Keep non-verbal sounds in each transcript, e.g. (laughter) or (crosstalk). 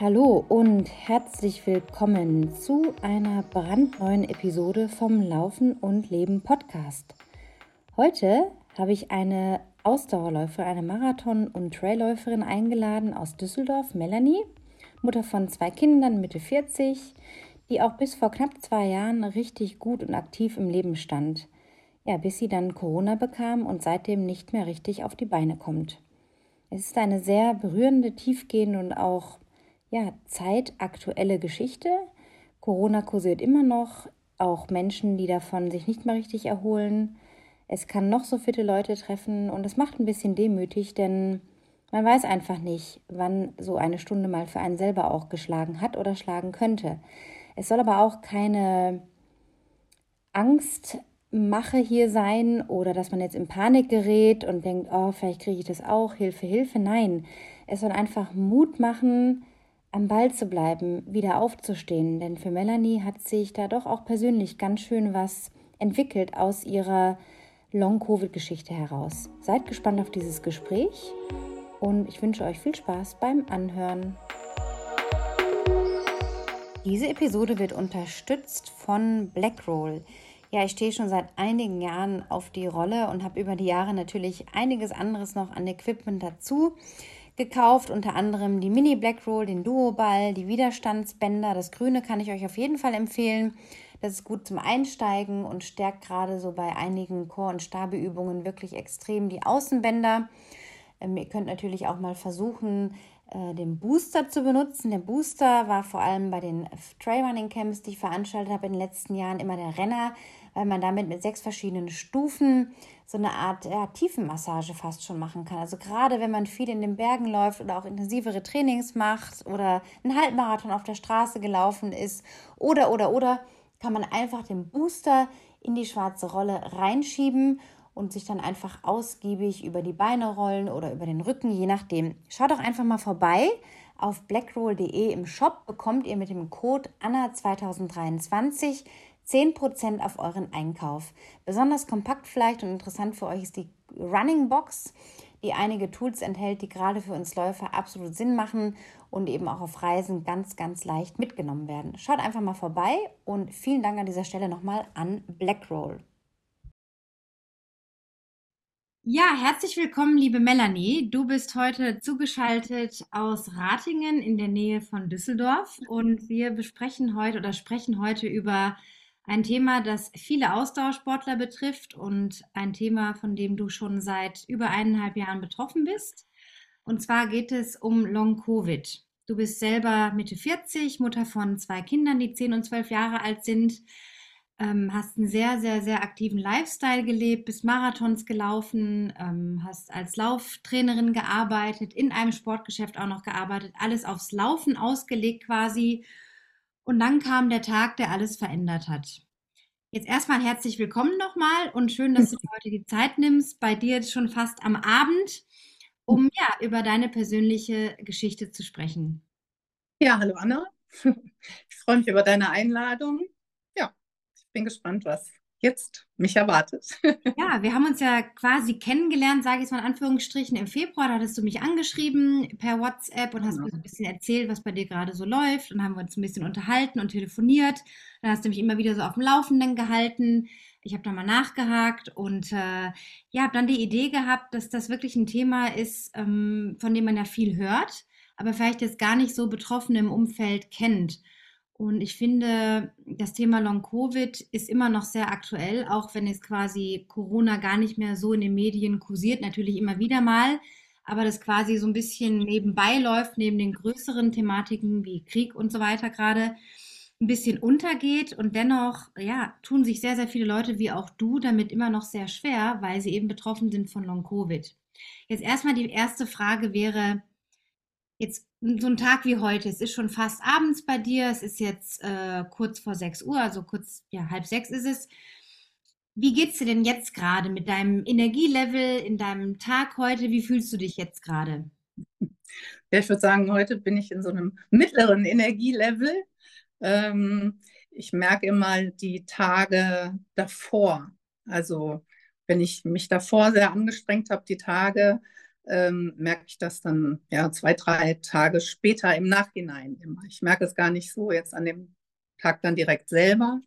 Hallo und herzlich willkommen zu einer brandneuen Episode vom Laufen und Leben Podcast. Heute habe ich eine Ausdauerläuferin, eine Marathon- und Trailläuferin eingeladen aus Düsseldorf, Melanie, Mutter von zwei Kindern, Mitte 40, die auch bis vor knapp zwei Jahren richtig gut und aktiv im Leben stand. Ja, bis sie dann Corona bekam und seitdem nicht mehr richtig auf die Beine kommt. Es ist eine sehr berührende, tiefgehende und auch ja, zeitaktuelle Geschichte. Corona kursiert immer noch, auch Menschen, die davon sich nicht mehr richtig erholen. Es kann noch so viele Leute treffen und es macht ein bisschen demütig, denn man weiß einfach nicht, wann so eine Stunde mal für einen selber auch geschlagen hat oder schlagen könnte. Es soll aber auch keine Angstmache hier sein oder dass man jetzt in Panik gerät und denkt, oh, vielleicht kriege ich das auch, Hilfe, Hilfe. Nein, es soll einfach Mut machen, am Ball zu bleiben, wieder aufzustehen. Denn für Melanie hat sich da doch auch persönlich ganz schön was entwickelt aus ihrer Long-Covid-Geschichte heraus. Seid gespannt auf dieses Gespräch und ich wünsche euch viel Spaß beim Anhören. Diese Episode wird unterstützt von Blackroll. Ja, ich stehe schon seit einigen Jahren auf die Rolle und habe über die Jahre natürlich einiges anderes noch an Equipment dazu gekauft, unter anderem die Mini Black Roll, den Duo-Ball, die Widerstandsbänder. Das Grüne kann ich euch auf jeden Fall empfehlen. Das ist gut zum Einsteigen und stärkt gerade so bei einigen Chor- und Stabeübungen wirklich extrem die Außenbänder. Ähm, ihr könnt natürlich auch mal versuchen, äh, den Booster zu benutzen. Der Booster war vor allem bei den Trailrunning Camps, die ich veranstaltet habe in den letzten Jahren, immer der Renner, weil man damit mit sechs verschiedenen Stufen so eine Art ja, Tiefenmassage fast schon machen kann. Also gerade wenn man viel in den Bergen läuft oder auch intensivere Trainings macht oder einen Halbmarathon auf der Straße gelaufen ist oder oder oder kann man einfach den Booster in die schwarze Rolle reinschieben und sich dann einfach ausgiebig über die Beine rollen oder über den Rücken, je nachdem. Schaut doch einfach mal vorbei. Auf blackroll.de im Shop bekommt ihr mit dem Code ANNA2023 10% auf euren Einkauf. Besonders kompakt vielleicht und interessant für euch ist die Running Box, die einige Tools enthält, die gerade für uns Läufer absolut Sinn machen und eben auch auf Reisen ganz, ganz leicht mitgenommen werden. Schaut einfach mal vorbei und vielen Dank an dieser Stelle nochmal an Blackroll. Ja, herzlich willkommen, liebe Melanie. Du bist heute zugeschaltet aus Ratingen in der Nähe von Düsseldorf und wir besprechen heute oder sprechen heute über ein Thema, das viele Ausdauersportler betrifft und ein Thema, von dem du schon seit über eineinhalb Jahren betroffen bist. Und zwar geht es um Long-Covid. Du bist selber Mitte 40, Mutter von zwei Kindern, die 10 und 12 Jahre alt sind ähm, hast einen sehr, sehr, sehr aktiven Lifestyle gelebt, bist Marathons gelaufen, ähm, hast als Lauftrainerin gearbeitet, in einem Sportgeschäft auch noch gearbeitet, alles aufs Laufen ausgelegt quasi. Und dann kam der Tag, der alles verändert hat. Jetzt erstmal herzlich willkommen nochmal und schön, dass du heute die Zeit nimmst, bei dir jetzt schon fast am Abend, um ja über deine persönliche Geschichte zu sprechen. Ja, hallo Anna. (laughs) Ich freue mich über deine Einladung bin gespannt, was jetzt mich erwartet. Ja, wir haben uns ja quasi kennengelernt, sage ich es mal in Anführungsstrichen, im Februar. Da hattest du mich angeschrieben per WhatsApp und hast genau. mir so ein bisschen erzählt, was bei dir gerade so läuft. Und haben wir uns ein bisschen unterhalten und telefoniert. Dann hast du mich immer wieder so auf dem Laufenden gehalten. Ich habe da mal nachgehakt und äh, ja, habe dann die Idee gehabt, dass das wirklich ein Thema ist, ähm, von dem man ja viel hört, aber vielleicht jetzt gar nicht so Betroffene im Umfeld kennt. Und ich finde, das Thema Long-Covid ist immer noch sehr aktuell, auch wenn es quasi Corona gar nicht mehr so in den Medien kursiert, natürlich immer wieder mal, aber das quasi so ein bisschen nebenbei läuft, neben den größeren Thematiken wie Krieg und so weiter gerade ein bisschen untergeht und dennoch, ja, tun sich sehr, sehr viele Leute wie auch du damit immer noch sehr schwer, weil sie eben betroffen sind von Long-Covid. Jetzt erstmal die erste Frage wäre, jetzt so ein Tag wie heute, es ist schon fast abends bei dir, es ist jetzt äh, kurz vor 6 Uhr, also kurz, ja, halb sechs ist es. Wie geht's dir denn jetzt gerade mit deinem Energielevel in deinem Tag heute? Wie fühlst du dich jetzt gerade? Ja, ich würde sagen, heute bin ich in so einem mittleren Energielevel. Ähm, ich merke immer die Tage davor. Also wenn ich mich davor sehr angestrengt habe, die Tage, ähm, merke ich das dann ja zwei, drei Tage später im Nachhinein immer. Ich merke es gar nicht so jetzt an dem Tag dann direkt selber,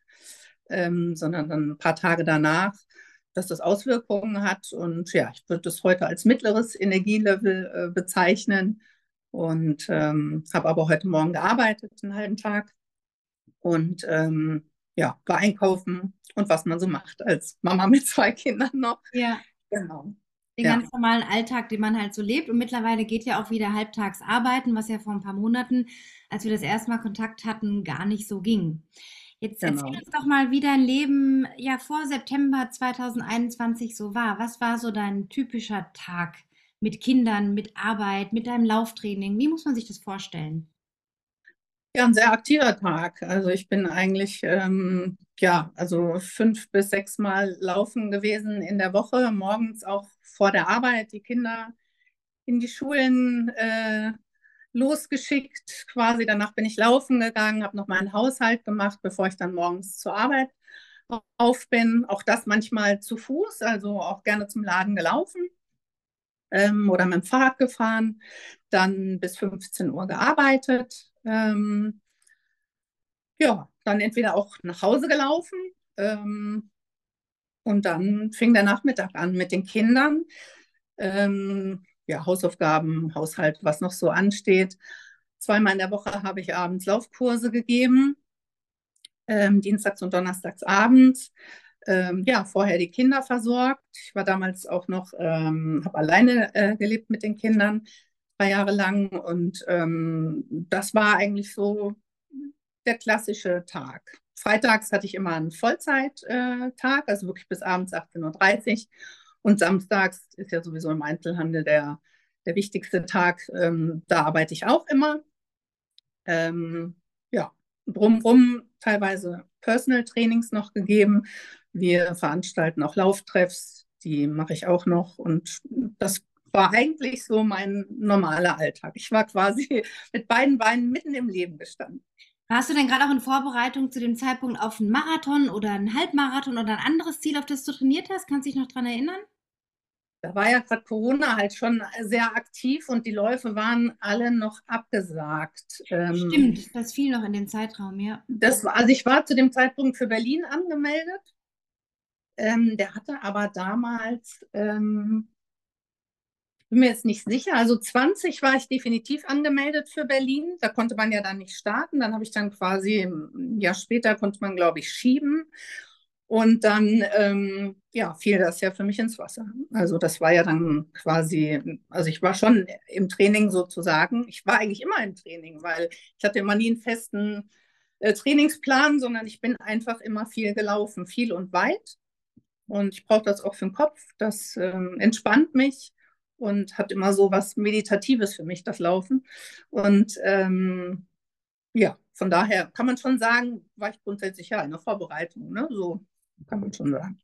ähm, sondern dann ein paar Tage danach, dass das Auswirkungen hat. Und ja, ich würde das heute als mittleres Energielevel äh, bezeichnen und ähm, habe aber heute Morgen gearbeitet, einen halben Tag und ähm, ja, war einkaufen und was man so macht als Mama mit zwei Kindern noch. Ja. Genau. Den ja. ganz normalen Alltag, den man halt so lebt. Und mittlerweile geht ja auch wieder halbtags arbeiten, was ja vor ein paar Monaten, als wir das erste Mal Kontakt hatten, gar nicht so ging. Jetzt genau. erzähl uns doch mal, wie dein Leben ja vor September 2021 so war. Was war so dein typischer Tag mit Kindern, mit Arbeit, mit deinem Lauftraining? Wie muss man sich das vorstellen? Ja, ein sehr aktiver Tag. Also ich bin eigentlich ähm, ja, also fünf bis sechs Mal laufen gewesen in der Woche, morgens auch vor der Arbeit die Kinder in die Schulen äh, losgeschickt. Quasi danach bin ich laufen gegangen, habe noch meinen Haushalt gemacht, bevor ich dann morgens zur Arbeit auf bin. Auch das manchmal zu Fuß, also auch gerne zum Laden gelaufen ähm, oder mit dem Fahrrad gefahren. Dann bis 15 Uhr gearbeitet. Ähm, ja, dann entweder auch nach Hause gelaufen ähm, und dann fing der Nachmittag an mit den Kindern. Ähm, ja, Hausaufgaben, Haushalt, was noch so ansteht. Zweimal in der Woche habe ich abends Laufkurse gegeben, ähm, dienstags und donnerstags abends. Ähm, ja, vorher die Kinder versorgt. Ich war damals auch noch, ähm, habe alleine äh, gelebt mit den Kindern, drei Jahre lang. Und ähm, das war eigentlich so der klassische Tag. Freitags hatte ich immer einen Vollzeittag, also wirklich bis abends 18.30 Uhr. Und samstags ist ja sowieso im Einzelhandel der, der wichtigste Tag. Ähm, da arbeite ich auch immer. Ähm, ja, drumherum teilweise Personal Trainings noch gegeben. Wir veranstalten auch Lauftreffs, die mache ich auch noch. Und das war eigentlich so mein normaler Alltag. Ich war quasi (laughs) mit beiden Beinen mitten im Leben gestanden. Warst du denn gerade auch in Vorbereitung zu dem Zeitpunkt auf einen Marathon oder einen Halbmarathon oder ein anderes Ziel, auf das du trainiert hast? Kannst du dich noch daran erinnern? Da war ja gerade Corona halt schon sehr aktiv und die Läufe waren alle noch abgesagt. Ähm, Stimmt, das fiel noch in den Zeitraum, ja. Das war, also ich war zu dem Zeitpunkt für Berlin angemeldet. Ähm, der hatte aber damals ähm, bin mir jetzt nicht sicher. Also 20 war ich definitiv angemeldet für Berlin. Da konnte man ja dann nicht starten. Dann habe ich dann quasi ein Jahr später konnte man, glaube ich, schieben. Und dann ähm, ja, fiel das ja für mich ins Wasser. Also das war ja dann quasi, also ich war schon im Training sozusagen. Ich war eigentlich immer im Training, weil ich hatte immer nie einen festen äh, Trainingsplan, sondern ich bin einfach immer viel gelaufen, viel und weit. Und ich brauche das auch für den Kopf. Das ähm, entspannt mich und hat immer so was Meditatives für mich, das Laufen. Und ähm, ja, von daher kann man schon sagen, war ich grundsätzlich ja in der Vorbereitung, ne? so kann man schon sagen.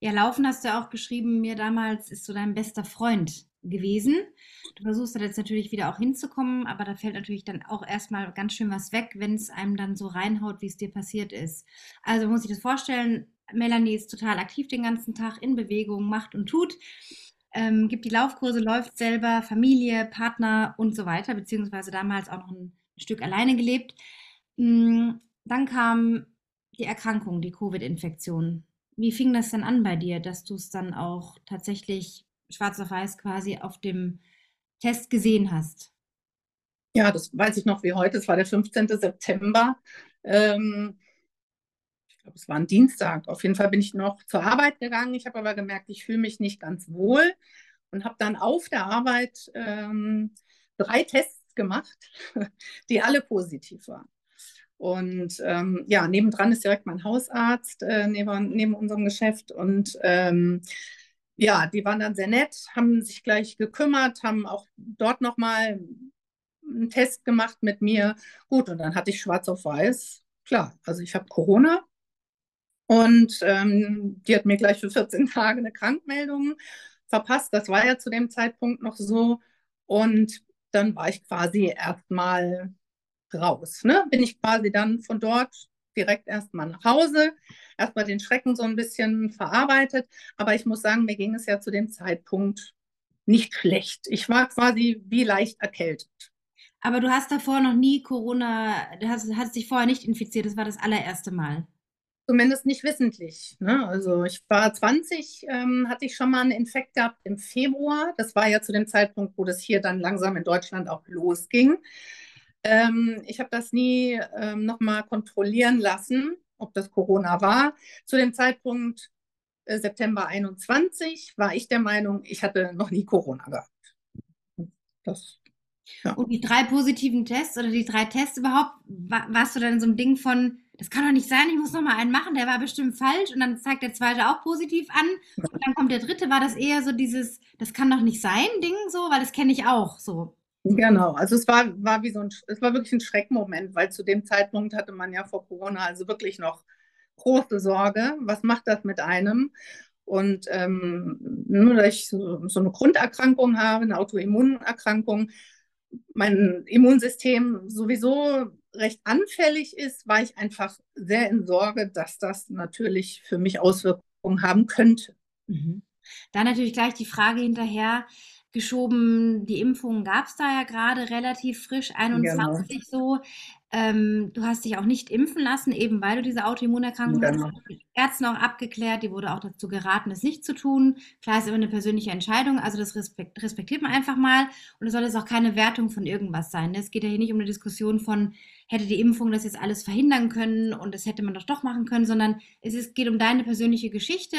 Ja, Laufen hast du auch geschrieben, mir damals ist so dein bester Freund gewesen. Du versuchst da jetzt natürlich wieder auch hinzukommen, aber da fällt natürlich dann auch erstmal ganz schön was weg, wenn es einem dann so reinhaut, wie es dir passiert ist. Also muss ich das vorstellen, Melanie ist total aktiv den ganzen Tag in Bewegung, macht und tut ähm, gibt die Laufkurse, läuft selber, Familie, Partner und so weiter, beziehungsweise damals auch noch ein Stück alleine gelebt. Mm, dann kam die Erkrankung, die Covid-Infektion. Wie fing das dann an bei dir, dass du es dann auch tatsächlich schwarz auf weiß quasi auf dem Test gesehen hast? Ja, das weiß ich noch wie heute. Es war der 15. September. Ähm, glaube, es war ein Dienstag. Auf jeden Fall bin ich noch zur Arbeit gegangen. Ich habe aber gemerkt, ich fühle mich nicht ganz wohl und habe dann auf der Arbeit ähm, drei Tests gemacht, (laughs) die alle positiv waren. Und ähm, ja, nebendran ist direkt mein Hausarzt äh, neben, neben unserem Geschäft. Und ähm, ja, die waren dann sehr nett, haben sich gleich gekümmert, haben auch dort nochmal einen Test gemacht mit mir. Gut, und dann hatte ich schwarz auf weiß. Klar, also ich habe Corona und ähm, die hat mir gleich für 14 Tage eine Krankmeldung verpasst. Das war ja zu dem Zeitpunkt noch so. Und dann war ich quasi erstmal raus. Ne? Bin ich quasi dann von dort direkt erstmal nach Hause, erstmal den Schrecken so ein bisschen verarbeitet. Aber ich muss sagen, mir ging es ja zu dem Zeitpunkt nicht schlecht. Ich war quasi wie leicht erkältet. Aber du hast davor noch nie Corona, du hast, hast dich vorher nicht infiziert, das war das allererste Mal. Zumindest nicht wissentlich. Ne? Also ich war 20, ähm, hatte ich schon mal einen Infekt gehabt im Februar. Das war ja zu dem Zeitpunkt, wo das hier dann langsam in Deutschland auch losging. Ähm, ich habe das nie ähm, nochmal kontrollieren lassen, ob das Corona war. Zu dem Zeitpunkt äh, September 21 war ich der Meinung, ich hatte noch nie Corona gehabt. Das, ja. Und die drei positiven Tests oder die drei Tests überhaupt, war, warst du dann in so einem Ding von, das kann doch nicht sein, ich muss noch mal einen machen, der war bestimmt falsch und dann zeigt der zweite auch positiv an und dann kommt der dritte, war das eher so dieses, das kann doch nicht sein Ding so, weil das kenne ich auch so. Genau, also es war, war wie so ein, es war wirklich ein Schreckmoment, weil zu dem Zeitpunkt hatte man ja vor Corona also wirklich noch große Sorge, was macht das mit einem? Und ähm, nur dass ich so, so eine Grunderkrankung habe, eine Autoimmunerkrankung, mein Immunsystem sowieso recht anfällig ist, war ich einfach sehr in Sorge, dass das natürlich für mich Auswirkungen haben könnte. Mhm. Dann natürlich gleich die Frage hinterher, geschoben. Die Impfung gab es da ja gerade relativ frisch, 21 genau. so. Ähm, du hast dich auch nicht impfen lassen, eben weil du diese Autoimmunerkrankung genau. hast. Die Ärzte auch abgeklärt, die wurde auch dazu geraten, es nicht zu tun. Klar ist immer eine persönliche Entscheidung, also das respekt, respektiert man einfach mal. Und es soll jetzt auch keine Wertung von irgendwas sein. Ne? Es geht ja hier nicht um eine Diskussion von, hätte die Impfung das jetzt alles verhindern können und das hätte man doch doch machen können, sondern es ist, geht um deine persönliche Geschichte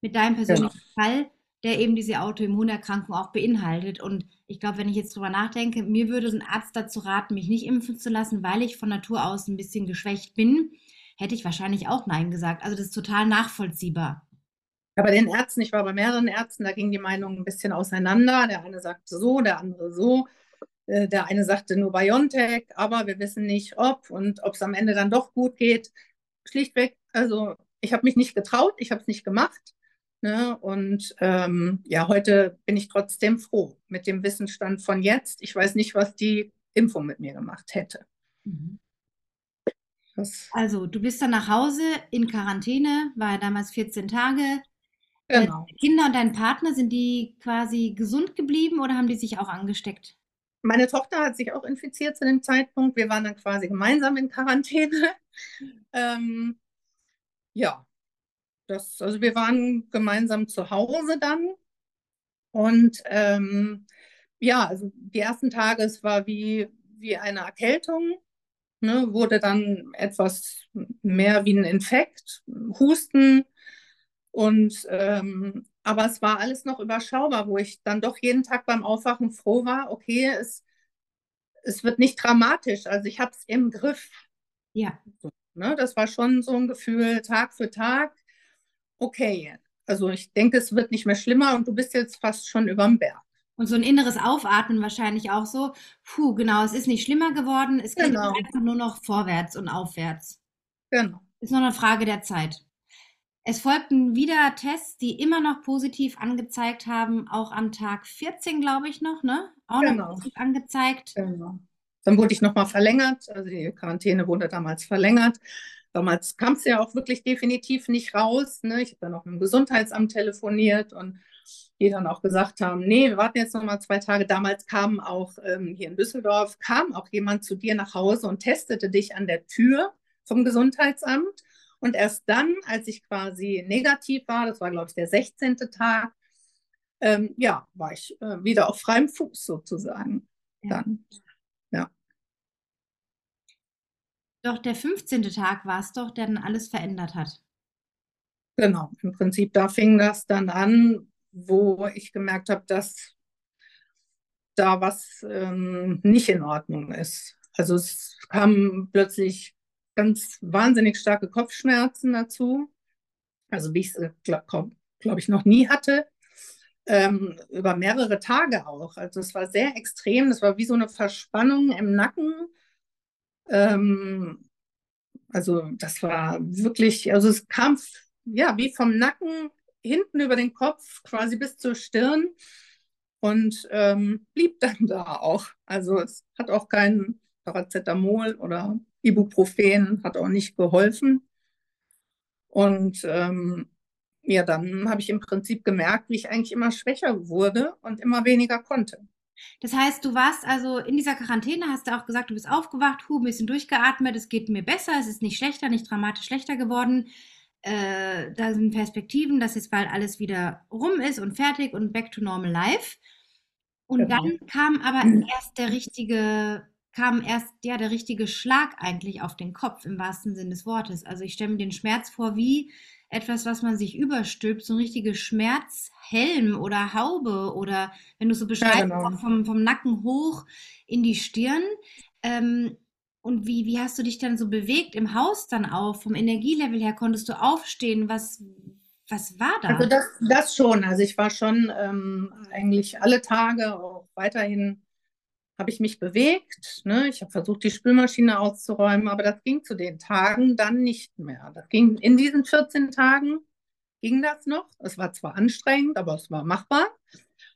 mit deinem persönlichen genau. Fall der eben diese Autoimmunerkrankung auch beinhaltet. Und ich glaube, wenn ich jetzt drüber nachdenke, mir würde ein Arzt dazu raten, mich nicht impfen zu lassen, weil ich von Natur aus ein bisschen geschwächt bin, hätte ich wahrscheinlich auch Nein gesagt. Also das ist total nachvollziehbar. Ja, bei den Ärzten, ich war bei mehreren Ärzten, da gingen die Meinungen ein bisschen auseinander. Der eine sagte so, der andere so. Äh, der eine sagte nur BioNTech, aber wir wissen nicht, ob und ob es am Ende dann doch gut geht. Schlichtweg, also ich habe mich nicht getraut, ich habe es nicht gemacht. Ne? Und ähm, ja, heute bin ich trotzdem froh mit dem Wissensstand von jetzt. Ich weiß nicht, was die Impfung mit mir gemacht hätte. Mhm. Also, du bist dann nach Hause in Quarantäne, war ja damals 14 Tage. Äh, genau. Deine Kinder und dein Partner, sind die quasi gesund geblieben oder haben die sich auch angesteckt? Meine Tochter hat sich auch infiziert zu dem Zeitpunkt. Wir waren dann quasi gemeinsam in Quarantäne. ähm, ja, das, also wir waren gemeinsam zu Hause dann und ähm, ja, also die ersten Tage, es war wie, wie eine Erkältung, ne, wurde dann etwas mehr wie ein Infekt, Husten und ähm, aber es war alles noch überschaubar, wo ich dann doch jeden Tag beim Aufwachen froh war, okay, es, es wird nicht dramatisch, also ich habe es im Griff. Ja. Ne, das war schon so ein Gefühl Tag für Tag okay, also ich denke, es wird nicht mehr schlimmer und du bist jetzt fast schon überm Berg. Und so ein inneres Aufatmen wahrscheinlich auch so, puh, genau, es ist nicht schlimmer geworden, es geht genau. einfach nur noch vorwärts und aufwärts. Genau. Ist nur eine Frage der Zeit. Es folgten wieder Tests, die immer noch positiv angezeigt haben, auch am Tag 14, glaube ich noch, ne? Auch genau. noch positiv angezeigt. Genau. Dann wurde ich nochmal verlängert, also die Quarantäne wurde damals verlängert. Damals kam es ja auch wirklich definitiv nicht raus. Ne? Ich habe dann auch mit dem Gesundheitsamt telefoniert und die dann auch gesagt haben, nee, wir warten jetzt noch mal zwei Tage. Damals kam auch ähm, hier in Düsseldorf, kam auch jemand zu dir nach Hause und testete dich an der Tür vom Gesundheitsamt. Und erst dann, als ich quasi negativ war, das war, glaube ich, der 16. Tag, ähm, ja, war ich äh, wieder auf freiem Fuß sozusagen. Ja. Dann. Doch der 15. Tag war es doch, der dann alles verändert hat. Genau, im Prinzip, da fing das dann an, wo ich gemerkt habe, dass da was ähm, nicht in Ordnung ist. Also es kamen plötzlich ganz wahnsinnig starke Kopfschmerzen dazu, also wie ich es, glaube glaub ich, noch nie hatte, ähm, über mehrere Tage auch. Also es war sehr extrem, es war wie so eine Verspannung im Nacken ähm, also das war wirklich, also es kam ja wie vom Nacken hinten über den Kopf quasi bis zur Stirn und ähm, blieb dann da auch. Also es hat auch kein Paracetamol oder Ibuprofen, hat auch nicht geholfen. Und ähm, ja, dann habe ich im Prinzip gemerkt, wie ich eigentlich immer schwächer wurde und immer weniger konnte. Das heißt, du warst also in dieser Quarantäne, hast du auch gesagt, du bist aufgewacht, hu, ein bisschen durchgeatmet, es geht mir besser, es ist nicht schlechter, nicht dramatisch schlechter geworden. Äh, da sind Perspektiven, dass jetzt bald alles wieder rum ist und fertig und back to normal life. Und genau. dann kam aber (clears throat) erst der richtige, kam erst ja der richtige Schlag eigentlich auf den Kopf im wahrsten Sinne des Wortes. Also ich stelle mir den Schmerz vor wie etwas, was man sich überstülpt, so ein richtiger Schmerzhelm oder Haube oder wenn du so beschreibst, ja, genau. vom, vom Nacken hoch in die Stirn. Ähm, und wie, wie hast du dich dann so bewegt im Haus dann auch? Vom Energielevel her konntest du aufstehen? Was, was war da? Also das, das schon. Also ich war schon ähm, eigentlich alle Tage auch weiterhin habe ich mich bewegt. Ne? Ich habe versucht, die Spülmaschine auszuräumen, aber das ging zu den Tagen dann nicht mehr. Das ging in diesen 14 Tagen ging das noch. Es war zwar anstrengend, aber es war machbar.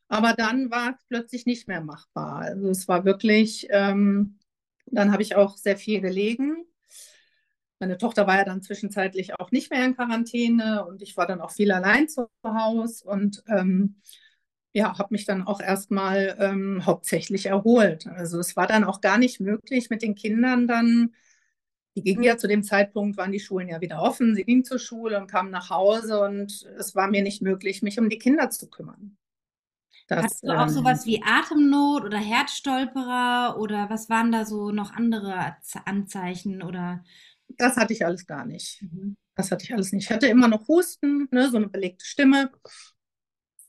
Aber dann war es plötzlich nicht mehr machbar. Also es war wirklich, ähm, dann habe ich auch sehr viel gelegen. Meine Tochter war ja dann zwischenzeitlich auch nicht mehr in Quarantäne und ich war dann auch viel allein zu Hause und ähm, ja, habe mich dann auch erstmal ähm, hauptsächlich erholt. Also es war dann auch gar nicht möglich mit den Kindern dann, die gingen ja zu dem Zeitpunkt, waren die Schulen ja wieder offen, sie gingen zur Schule und kamen nach Hause und es war mir nicht möglich, mich um die Kinder zu kümmern. Das, Hast du auch ähm, sowas wie Atemnot oder Herzstolperer oder was waren da so noch andere Anzeichen oder? Das hatte ich alles gar nicht. Mhm. Das hatte ich alles nicht. Ich hatte immer noch Husten, ne, so eine belegte Stimme.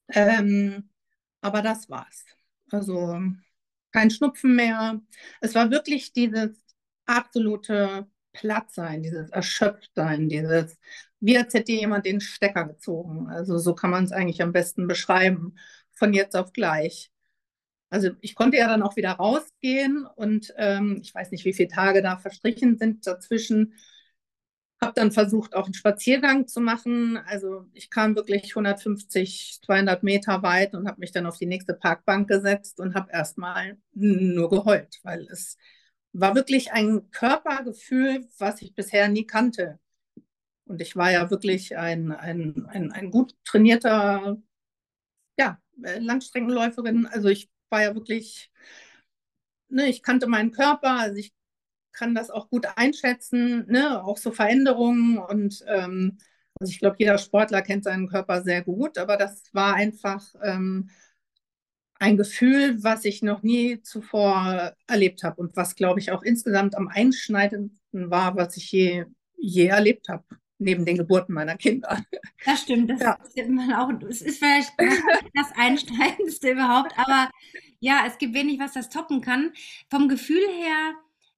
Ähm, aber das war's. Also kein Schnupfen mehr. Es war wirklich dieses absolute Plattsein, dieses Erschöpftsein, dieses, wie als hätte jemand den Stecker gezogen. Also so kann man es eigentlich am besten beschreiben, von jetzt auf gleich. Also ich konnte ja dann auch wieder rausgehen und ähm, ich weiß nicht, wie viele Tage da verstrichen sind dazwischen. Habe dann versucht, auch einen Spaziergang zu machen. Also ich kam wirklich 150, 200 Meter weit und habe mich dann auf die nächste Parkbank gesetzt und habe erstmal nur geheult, weil es war wirklich ein Körpergefühl, was ich bisher nie kannte. Und ich war ja wirklich ein, ein, ein, ein gut trainierter ja, äh, Langstreckenläuferin. Also ich war ja wirklich, ne, ich kannte meinen Körper, also ich kann das auch gut einschätzen, ne? auch so Veränderungen. Und ähm, also ich glaube, jeder Sportler kennt seinen Körper sehr gut, aber das war einfach ähm, ein Gefühl, was ich noch nie zuvor erlebt habe und was, glaube ich, auch insgesamt am einschneidendsten war, was ich je, je erlebt habe neben den Geburten meiner Kinder. Das stimmt, das ja. ist man auch, es ist vielleicht (laughs) das Einschneidendste überhaupt, aber ja, es gibt wenig, was das toppen kann. Vom Gefühl her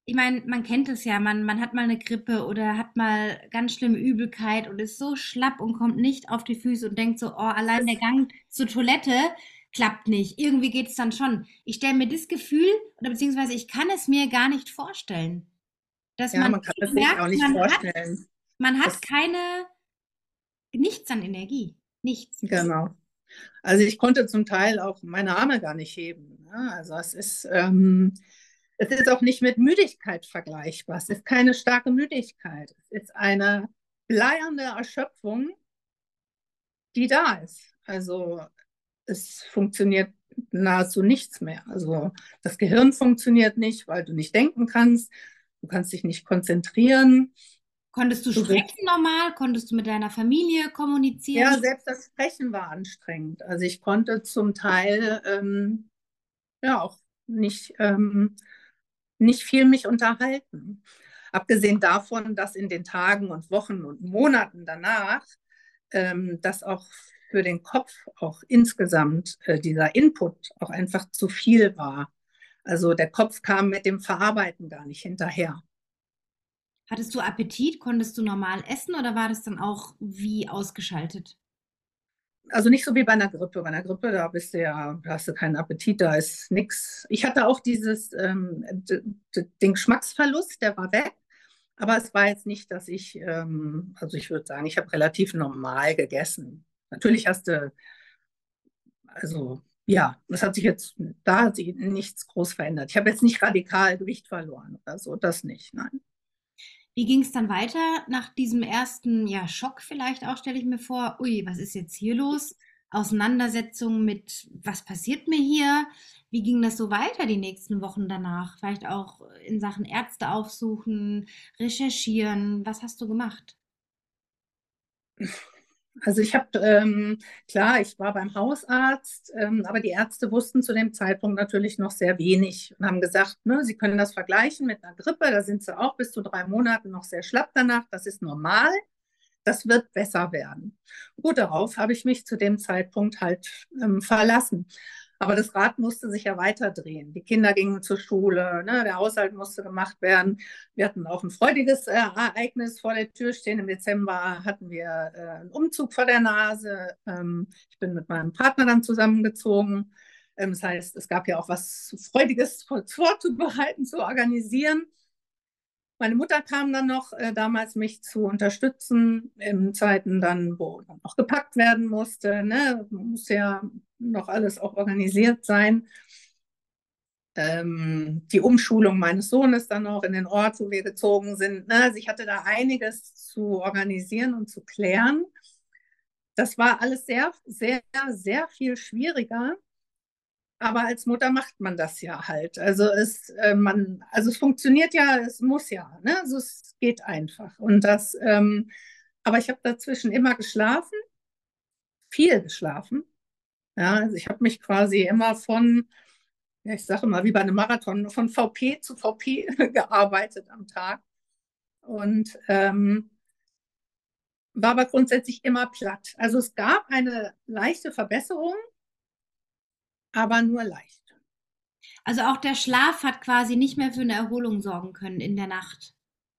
ich meine, man kennt es ja, man, man hat mal eine Grippe oder hat mal ganz schlimme Übelkeit und ist so schlapp und kommt nicht auf die Füße und denkt so, oh, allein der Gang zur Toilette klappt nicht. Irgendwie geht es dann schon. Ich stelle mir das Gefühl, oder beziehungsweise ich kann es mir gar nicht vorstellen. Dass ja, man, man kann es sich auch nicht man vorstellen. Hat, man hat das keine, nichts an Energie. Nichts. Genau. Also ich konnte zum Teil auch meine Arme gar nicht heben. Ne? Also es ist, ähm, es ist auch nicht mit Müdigkeit vergleichbar. Es ist keine starke Müdigkeit. Es ist eine bleiernde Erschöpfung, die da ist. Also es funktioniert nahezu nichts mehr. Also das Gehirn funktioniert nicht, weil du nicht denken kannst. Du kannst dich nicht konzentrieren. Konntest du, du sprechen normal? Konntest du mit deiner Familie kommunizieren? Ja, selbst das Sprechen war anstrengend. Also ich konnte zum Teil ähm, ja auch nicht ähm, nicht viel mich unterhalten. Abgesehen davon, dass in den Tagen und Wochen und Monaten danach ähm, das auch für den Kopf auch insgesamt äh, dieser Input auch einfach zu viel war. Also der Kopf kam mit dem Verarbeiten gar nicht hinterher. Hattest du Appetit? Konntest du normal essen oder war das dann auch wie ausgeschaltet? Also nicht so wie bei einer Grippe. Bei einer Grippe, da bist du ja, da hast du keinen Appetit, da ist nichts. Ich hatte auch dieses, ähm, den Geschmacksverlust, der war weg. Aber es war jetzt nicht, dass ich, ähm, also ich würde sagen, ich habe relativ normal gegessen. Natürlich hast du, also ja, das hat sich jetzt, da hat sich nichts groß verändert. Ich habe jetzt nicht radikal Gewicht verloren oder so, das nicht, nein. Wie ging es dann weiter nach diesem ersten, ja, Schock vielleicht auch, stelle ich mir vor. Ui, was ist jetzt hier los? Auseinandersetzung mit, was passiert mir hier? Wie ging das so weiter die nächsten Wochen danach? Vielleicht auch in Sachen Ärzte aufsuchen, recherchieren. Was hast du gemacht? (laughs) Also ich habe, ähm, klar, ich war beim Hausarzt, ähm, aber die Ärzte wussten zu dem Zeitpunkt natürlich noch sehr wenig und haben gesagt, ne, sie können das vergleichen mit einer Grippe, da sind sie auch bis zu drei Monaten noch sehr schlapp danach, das ist normal, das wird besser werden. Gut, darauf habe ich mich zu dem Zeitpunkt halt ähm, verlassen. Aber das Rad musste sich ja weiterdrehen. Die Kinder gingen zur Schule, ne? der Haushalt musste gemacht werden. Wir hatten auch ein freudiges äh, Ereignis vor der Tür stehen. Im Dezember hatten wir äh, einen Umzug vor der Nase. Ähm, ich bin mit meinem Partner dann zusammengezogen. Ähm, das heißt, es gab ja auch was Freudiges vorzubereiten, zu organisieren. Meine Mutter kam dann noch äh, damals, mich zu unterstützen in Zeiten dann, wo dann noch gepackt werden musste. Ne? Muss ja noch alles auch organisiert sein. Ähm, die Umschulung meines Sohnes dann auch in den Ort, wo wir gezogen sind. Ne? Also ich hatte da einiges zu organisieren und zu klären. Das war alles sehr, sehr, sehr viel schwieriger. Aber als Mutter macht man das ja halt. Also es, äh, man, also es funktioniert ja, es muss ja. Ne? Also es geht einfach. Und das, ähm, aber ich habe dazwischen immer geschlafen, viel geschlafen. Ja, also ich habe mich quasi immer von, ja, ich sage mal, wie bei einem Marathon, von VP zu VP (laughs) gearbeitet am Tag. Und ähm, war aber grundsätzlich immer platt. Also es gab eine leichte Verbesserung, aber nur leicht. Also auch der Schlaf hat quasi nicht mehr für eine Erholung sorgen können in der Nacht.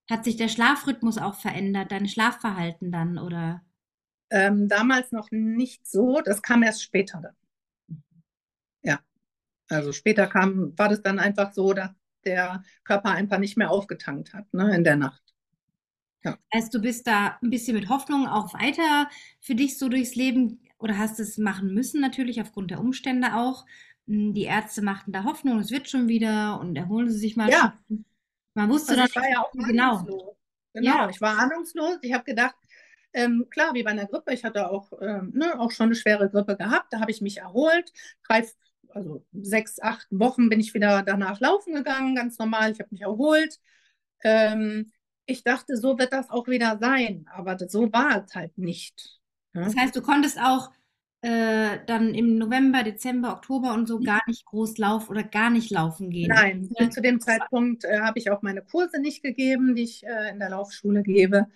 Hat sich der Schlafrhythmus auch verändert, dein Schlafverhalten dann, oder? Ähm, damals noch nicht so, das kam erst später dann. Ja, also später kam, war das dann einfach so, dass der Körper einfach nicht mehr aufgetankt hat ne, in der Nacht. Ja. Also du bist da ein bisschen mit Hoffnung auch weiter für dich so durchs Leben oder hast es machen müssen natürlich aufgrund der Umstände auch. Hm, die Ärzte machten da Hoffnung, es wird schon wieder und erholen sie sich mal. Ja. Man wusste also dann ich war ja auch genau. Genau, ja. ich war ahnungslos. Ich habe gedacht, ähm, klar, wie bei einer Grippe, ich hatte auch, ähm, ne, auch schon eine schwere Grippe gehabt, da habe ich mich erholt. Drei, also sechs, acht Wochen bin ich wieder danach laufen gegangen, ganz normal, ich habe mich erholt. Ähm, ich dachte, so wird das auch wieder sein, aber so war es halt nicht. Ja? Das heißt, du konntest auch äh, dann im November, Dezember, Oktober und so gar nicht groß laufen oder gar nicht laufen gehen. Nein, zu dem Zeitpunkt äh, habe ich auch meine Kurse nicht gegeben, die ich äh, in der Laufschule gebe.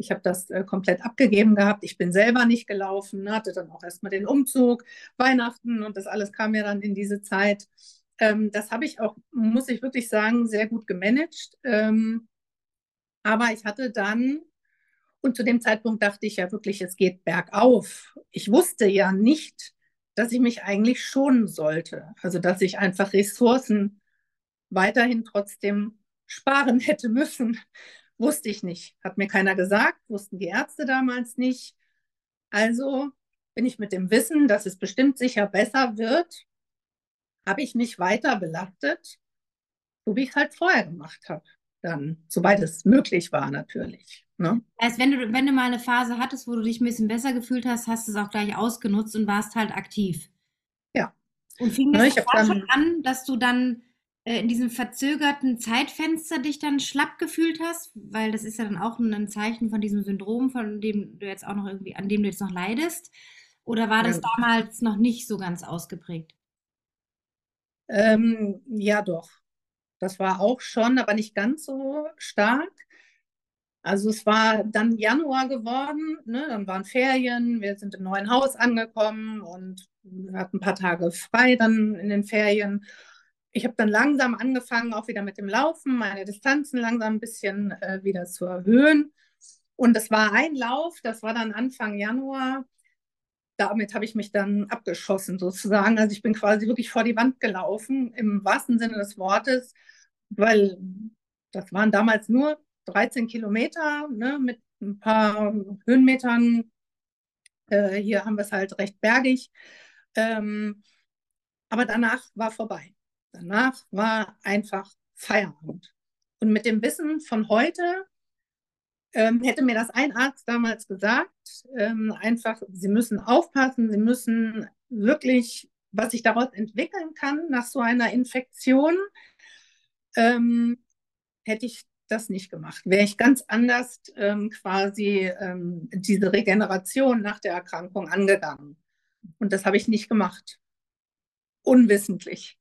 Ich habe das äh, komplett abgegeben gehabt. Ich bin selber nicht gelaufen, hatte dann auch erstmal den Umzug, Weihnachten und das alles kam ja dann in diese Zeit. Ähm, das habe ich auch, muss ich wirklich sagen, sehr gut gemanagt. Ähm, aber ich hatte dann, und zu dem Zeitpunkt dachte ich ja wirklich, es geht bergauf. Ich wusste ja nicht, dass ich mich eigentlich schonen sollte. Also dass ich einfach Ressourcen weiterhin trotzdem sparen (laughs) hätte müssen. Wusste ich nicht. Hat mir keiner gesagt, wussten die Ärzte damals nicht. Also bin ich mit dem Wissen, dass es bestimmt sicher besser wird, habe ich mich weiter belastet, so wie ich es halt vorher gemacht habe. Dann, soweit es möglich war, natürlich. Ne? Also wenn du, wenn du mal eine Phase hattest, wo du dich ein bisschen besser gefühlt hast, hast du es auch gleich ausgenutzt und warst halt aktiv. Ja. Und fing das ne, schon an, dass du dann in diesem verzögerten Zeitfenster dich dann schlapp gefühlt hast, weil das ist ja dann auch ein Zeichen von diesem Syndrom, von dem du jetzt auch noch irgendwie, an dem du jetzt noch leidest? Oder war das ja. damals noch nicht so ganz ausgeprägt? Ähm, ja, doch. Das war auch schon, aber nicht ganz so stark. Also es war dann Januar geworden, ne? dann waren Ferien, wir sind im neuen Haus angekommen und wir hatten ein paar Tage frei dann in den Ferien ich habe dann langsam angefangen, auch wieder mit dem Laufen, meine Distanzen langsam ein bisschen äh, wieder zu erhöhen. Und das war ein Lauf, das war dann Anfang Januar. Damit habe ich mich dann abgeschossen sozusagen. Also ich bin quasi wirklich vor die Wand gelaufen, im wahrsten Sinne des Wortes, weil das waren damals nur 13 Kilometer ne, mit ein paar Höhenmetern. Äh, hier haben wir es halt recht bergig. Ähm, aber danach war vorbei. Danach war einfach Feierabend. Und mit dem Wissen von heute ähm, hätte mir das ein Arzt damals gesagt, ähm, einfach, Sie müssen aufpassen, Sie müssen wirklich, was sich daraus entwickeln kann nach so einer Infektion, ähm, hätte ich das nicht gemacht. Wäre ich ganz anders ähm, quasi ähm, diese Regeneration nach der Erkrankung angegangen. Und das habe ich nicht gemacht. Unwissentlich.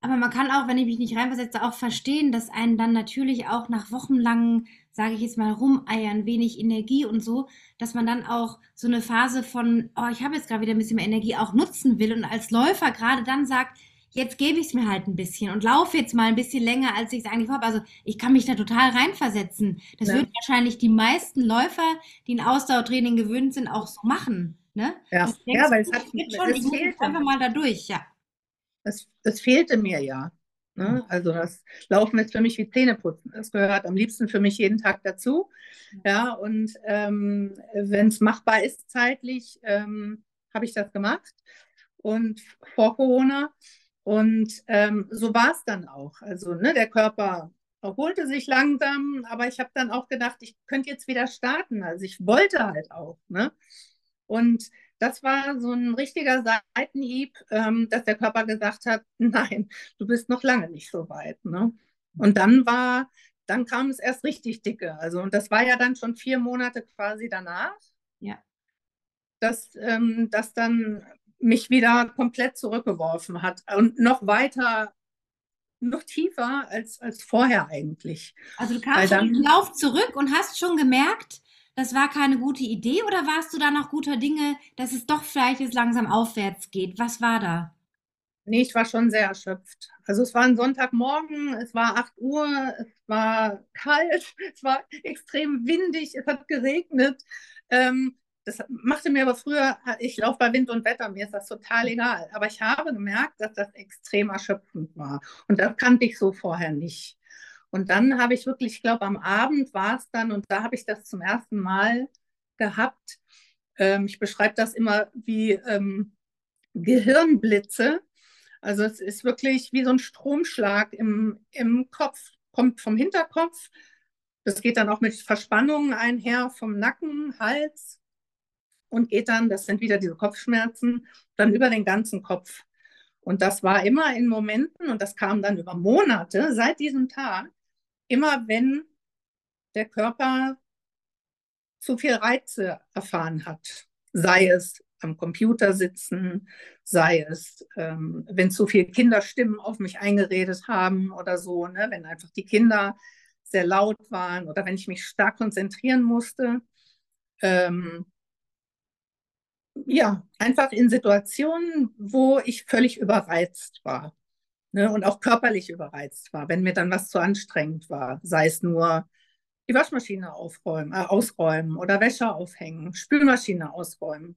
Aber man kann auch, wenn ich mich nicht reinversetze, auch verstehen, dass einen dann natürlich auch nach wochenlangen, sage ich jetzt mal, rumeiern, wenig Energie und so, dass man dann auch so eine Phase von, oh, ich habe jetzt gerade wieder ein bisschen mehr Energie, auch nutzen will und als Läufer gerade dann sagt, jetzt gebe ich es mir halt ein bisschen und laufe jetzt mal ein bisschen länger, als ich es eigentlich habe. Also ich kann mich da total reinversetzen. Das ja. würden wahrscheinlich die meisten Läufer, die ein Ausdauertraining gewöhnt sind, auch so machen. Ne? Ja, ja weil es hat schon, es ich einfach mal da durch, ja. Es, es fehlte mir ja. Ne? Also das Laufen ist für mich wie Zähneputzen. Das gehört am liebsten für mich jeden Tag dazu. Ja, und ähm, wenn es machbar ist zeitlich, ähm, habe ich das gemacht. Und vor Corona und ähm, so war es dann auch. Also ne, der Körper erholte sich langsam, aber ich habe dann auch gedacht, ich könnte jetzt wieder starten. Also ich wollte halt auch. Ne? Und das war so ein richtiger Seitenhieb, ähm, dass der Körper gesagt hat, (laughs) nein, du bist noch lange nicht so weit. Ne? Und dann war, dann kam es erst richtig dicke. Also und das war ja dann schon vier Monate quasi danach. Ja. Dass, ähm, dass dann mich wieder komplett zurückgeworfen hat und noch weiter, noch tiefer als, als vorher eigentlich. Also du kamst dann, im Lauf zurück und hast schon gemerkt, das war keine gute Idee oder warst du da noch guter Dinge, dass es doch vielleicht jetzt langsam aufwärts geht? Was war da? Nee, ich war schon sehr erschöpft. Also es war ein Sonntagmorgen, es war 8 Uhr, es war kalt, (laughs) es war extrem windig, es hat geregnet. Ähm, das machte mir aber früher, ich laufe bei Wind und Wetter, mir ist das total egal. Aber ich habe gemerkt, dass das extrem erschöpfend war. Und das kannte ich so vorher nicht. Und dann habe ich wirklich, ich glaube, am Abend war es dann, und da habe ich das zum ersten Mal gehabt. Ähm, ich beschreibe das immer wie ähm, Gehirnblitze. Also es ist wirklich wie so ein Stromschlag im, im Kopf, kommt vom Hinterkopf. Das geht dann auch mit Verspannungen einher, vom Nacken, Hals, und geht dann, das sind wieder diese Kopfschmerzen, dann über den ganzen Kopf. Und das war immer in Momenten, und das kam dann über Monate seit diesem Tag, immer wenn der Körper zu viel Reize erfahren hat, sei es am Computer sitzen, sei es, ähm, wenn zu viele Kinderstimmen auf mich eingeredet haben oder so, ne, wenn einfach die Kinder sehr laut waren oder wenn ich mich stark konzentrieren musste. Ähm, ja, einfach in Situationen, wo ich völlig überreizt war ne, und auch körperlich überreizt war, wenn mir dann was zu anstrengend war, sei es nur die Waschmaschine aufräumen, äh, ausräumen oder Wäsche aufhängen, Spülmaschine ausräumen.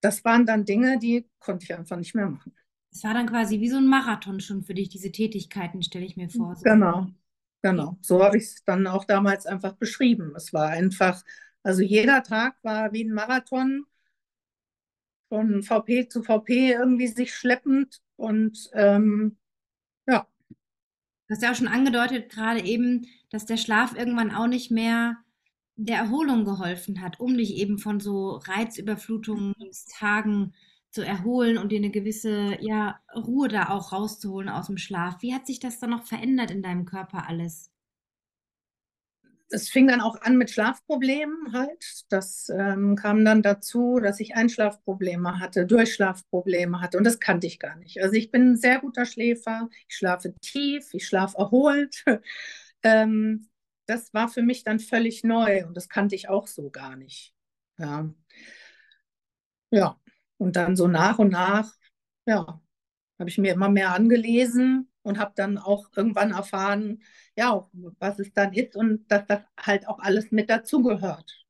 Das waren dann Dinge, die konnte ich einfach nicht mehr machen. Es war dann quasi wie so ein Marathon schon für dich, diese Tätigkeiten, stelle ich mir vor. So. Genau, genau. So habe ich es dann auch damals einfach beschrieben. Es war einfach, also jeder Tag war wie ein Marathon von VP zu VP irgendwie sich schleppend und ähm, hast ja auch schon angedeutet, gerade eben, dass der Schlaf irgendwann auch nicht mehr der Erholung geholfen hat, um dich eben von so Reizüberflutungstagen zu erholen und dir eine gewisse ja, Ruhe da auch rauszuholen aus dem Schlaf. Wie hat sich das dann noch verändert in deinem Körper alles? Es fing dann auch an mit Schlafproblemen halt. Das ähm, kam dann dazu, dass ich Einschlafprobleme hatte, Durchschlafprobleme hatte und das kannte ich gar nicht. Also ich bin ein sehr guter Schläfer, ich schlafe tief, ich schlafe erholt. (laughs) ähm, das war für mich dann völlig neu und das kannte ich auch so gar nicht. Ja, ja. und dann so nach und nach, ja, habe ich mir immer mehr angelesen und habe dann auch irgendwann erfahren, ja, was es dann ist und dass das halt auch alles mit dazugehört.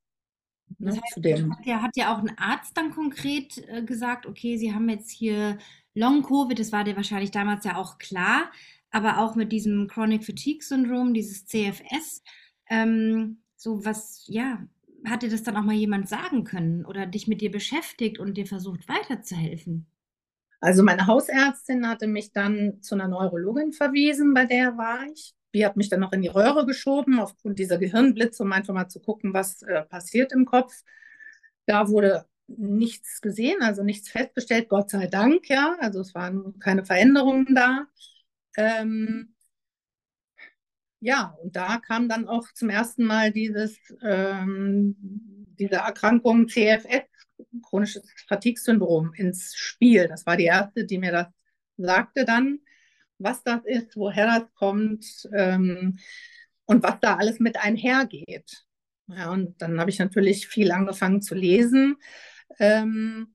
Ne, das heißt, zu dem. Hat ja, hat ja auch ein Arzt dann konkret äh, gesagt, okay, Sie haben jetzt hier Long-Covid, das war dir wahrscheinlich damals ja auch klar, aber auch mit diesem Chronic Fatigue Syndrome, dieses CFS, ähm, so was, ja, hat dir das dann auch mal jemand sagen können oder dich mit dir beschäftigt und dir versucht weiterzuhelfen? Also meine Hausärztin hatte mich dann zu einer Neurologin verwiesen, bei der war ich. die hat mich dann noch in die Röhre geschoben, aufgrund dieser Gehirnblitze, um einfach mal zu gucken, was äh, passiert im Kopf. Da wurde nichts gesehen, also nichts festgestellt, Gott sei Dank, ja. Also es waren keine Veränderungen da. Ähm, ja, und da kam dann auch zum ersten Mal dieses, ähm, diese Erkrankung CFS, chronisches Fatigue-Syndrom, ins Spiel. Das war die erste, die mir das sagte dann, was das ist, woher das kommt ähm, und was da alles mit einhergeht. Ja, und dann habe ich natürlich viel angefangen zu lesen. Ähm,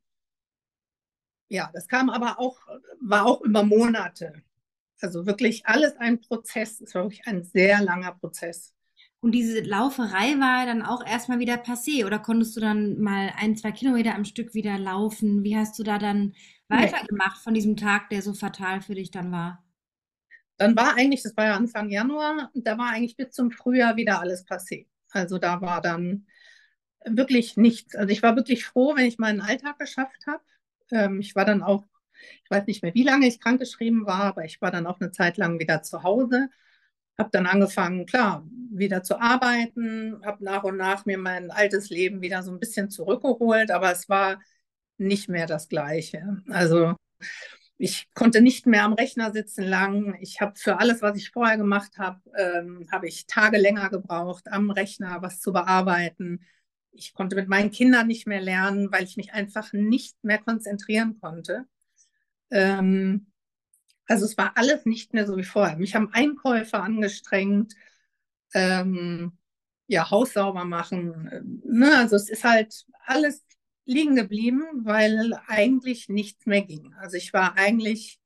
ja, das kam aber auch, war auch über Monate. Also wirklich alles ein Prozess. Es war wirklich ein sehr langer Prozess. Und diese Lauferei war dann auch erstmal wieder passé oder konntest du dann mal ein, zwei Kilometer am Stück wieder laufen? Wie hast du da dann weitergemacht von diesem Tag, der so fatal für dich dann war? Dann war eigentlich, das war ja Anfang Januar, da war eigentlich bis zum Frühjahr wieder alles passé. Also da war dann wirklich nichts. Also ich war wirklich froh, wenn ich meinen Alltag geschafft habe. Ähm, ich war dann auch, ich weiß nicht mehr, wie lange ich krankgeschrieben war, aber ich war dann auch eine Zeit lang wieder zu Hause. Habe dann angefangen, klar, wieder zu arbeiten, habe nach und nach mir mein altes Leben wieder so ein bisschen zurückgeholt, aber es war nicht mehr das Gleiche. Also ich konnte nicht mehr am Rechner sitzen lang. Ich habe für alles, was ich vorher gemacht habe, ähm, habe ich Tage länger gebraucht, am Rechner was zu bearbeiten. Ich konnte mit meinen Kindern nicht mehr lernen, weil ich mich einfach nicht mehr konzentrieren konnte. Ähm, also es war alles nicht mehr so wie vorher. Mich haben Einkäufe angestrengt, ähm, ja, Haus sauber machen. Ne? Also es ist halt alles liegen geblieben, weil eigentlich nichts mehr ging. Also ich war eigentlich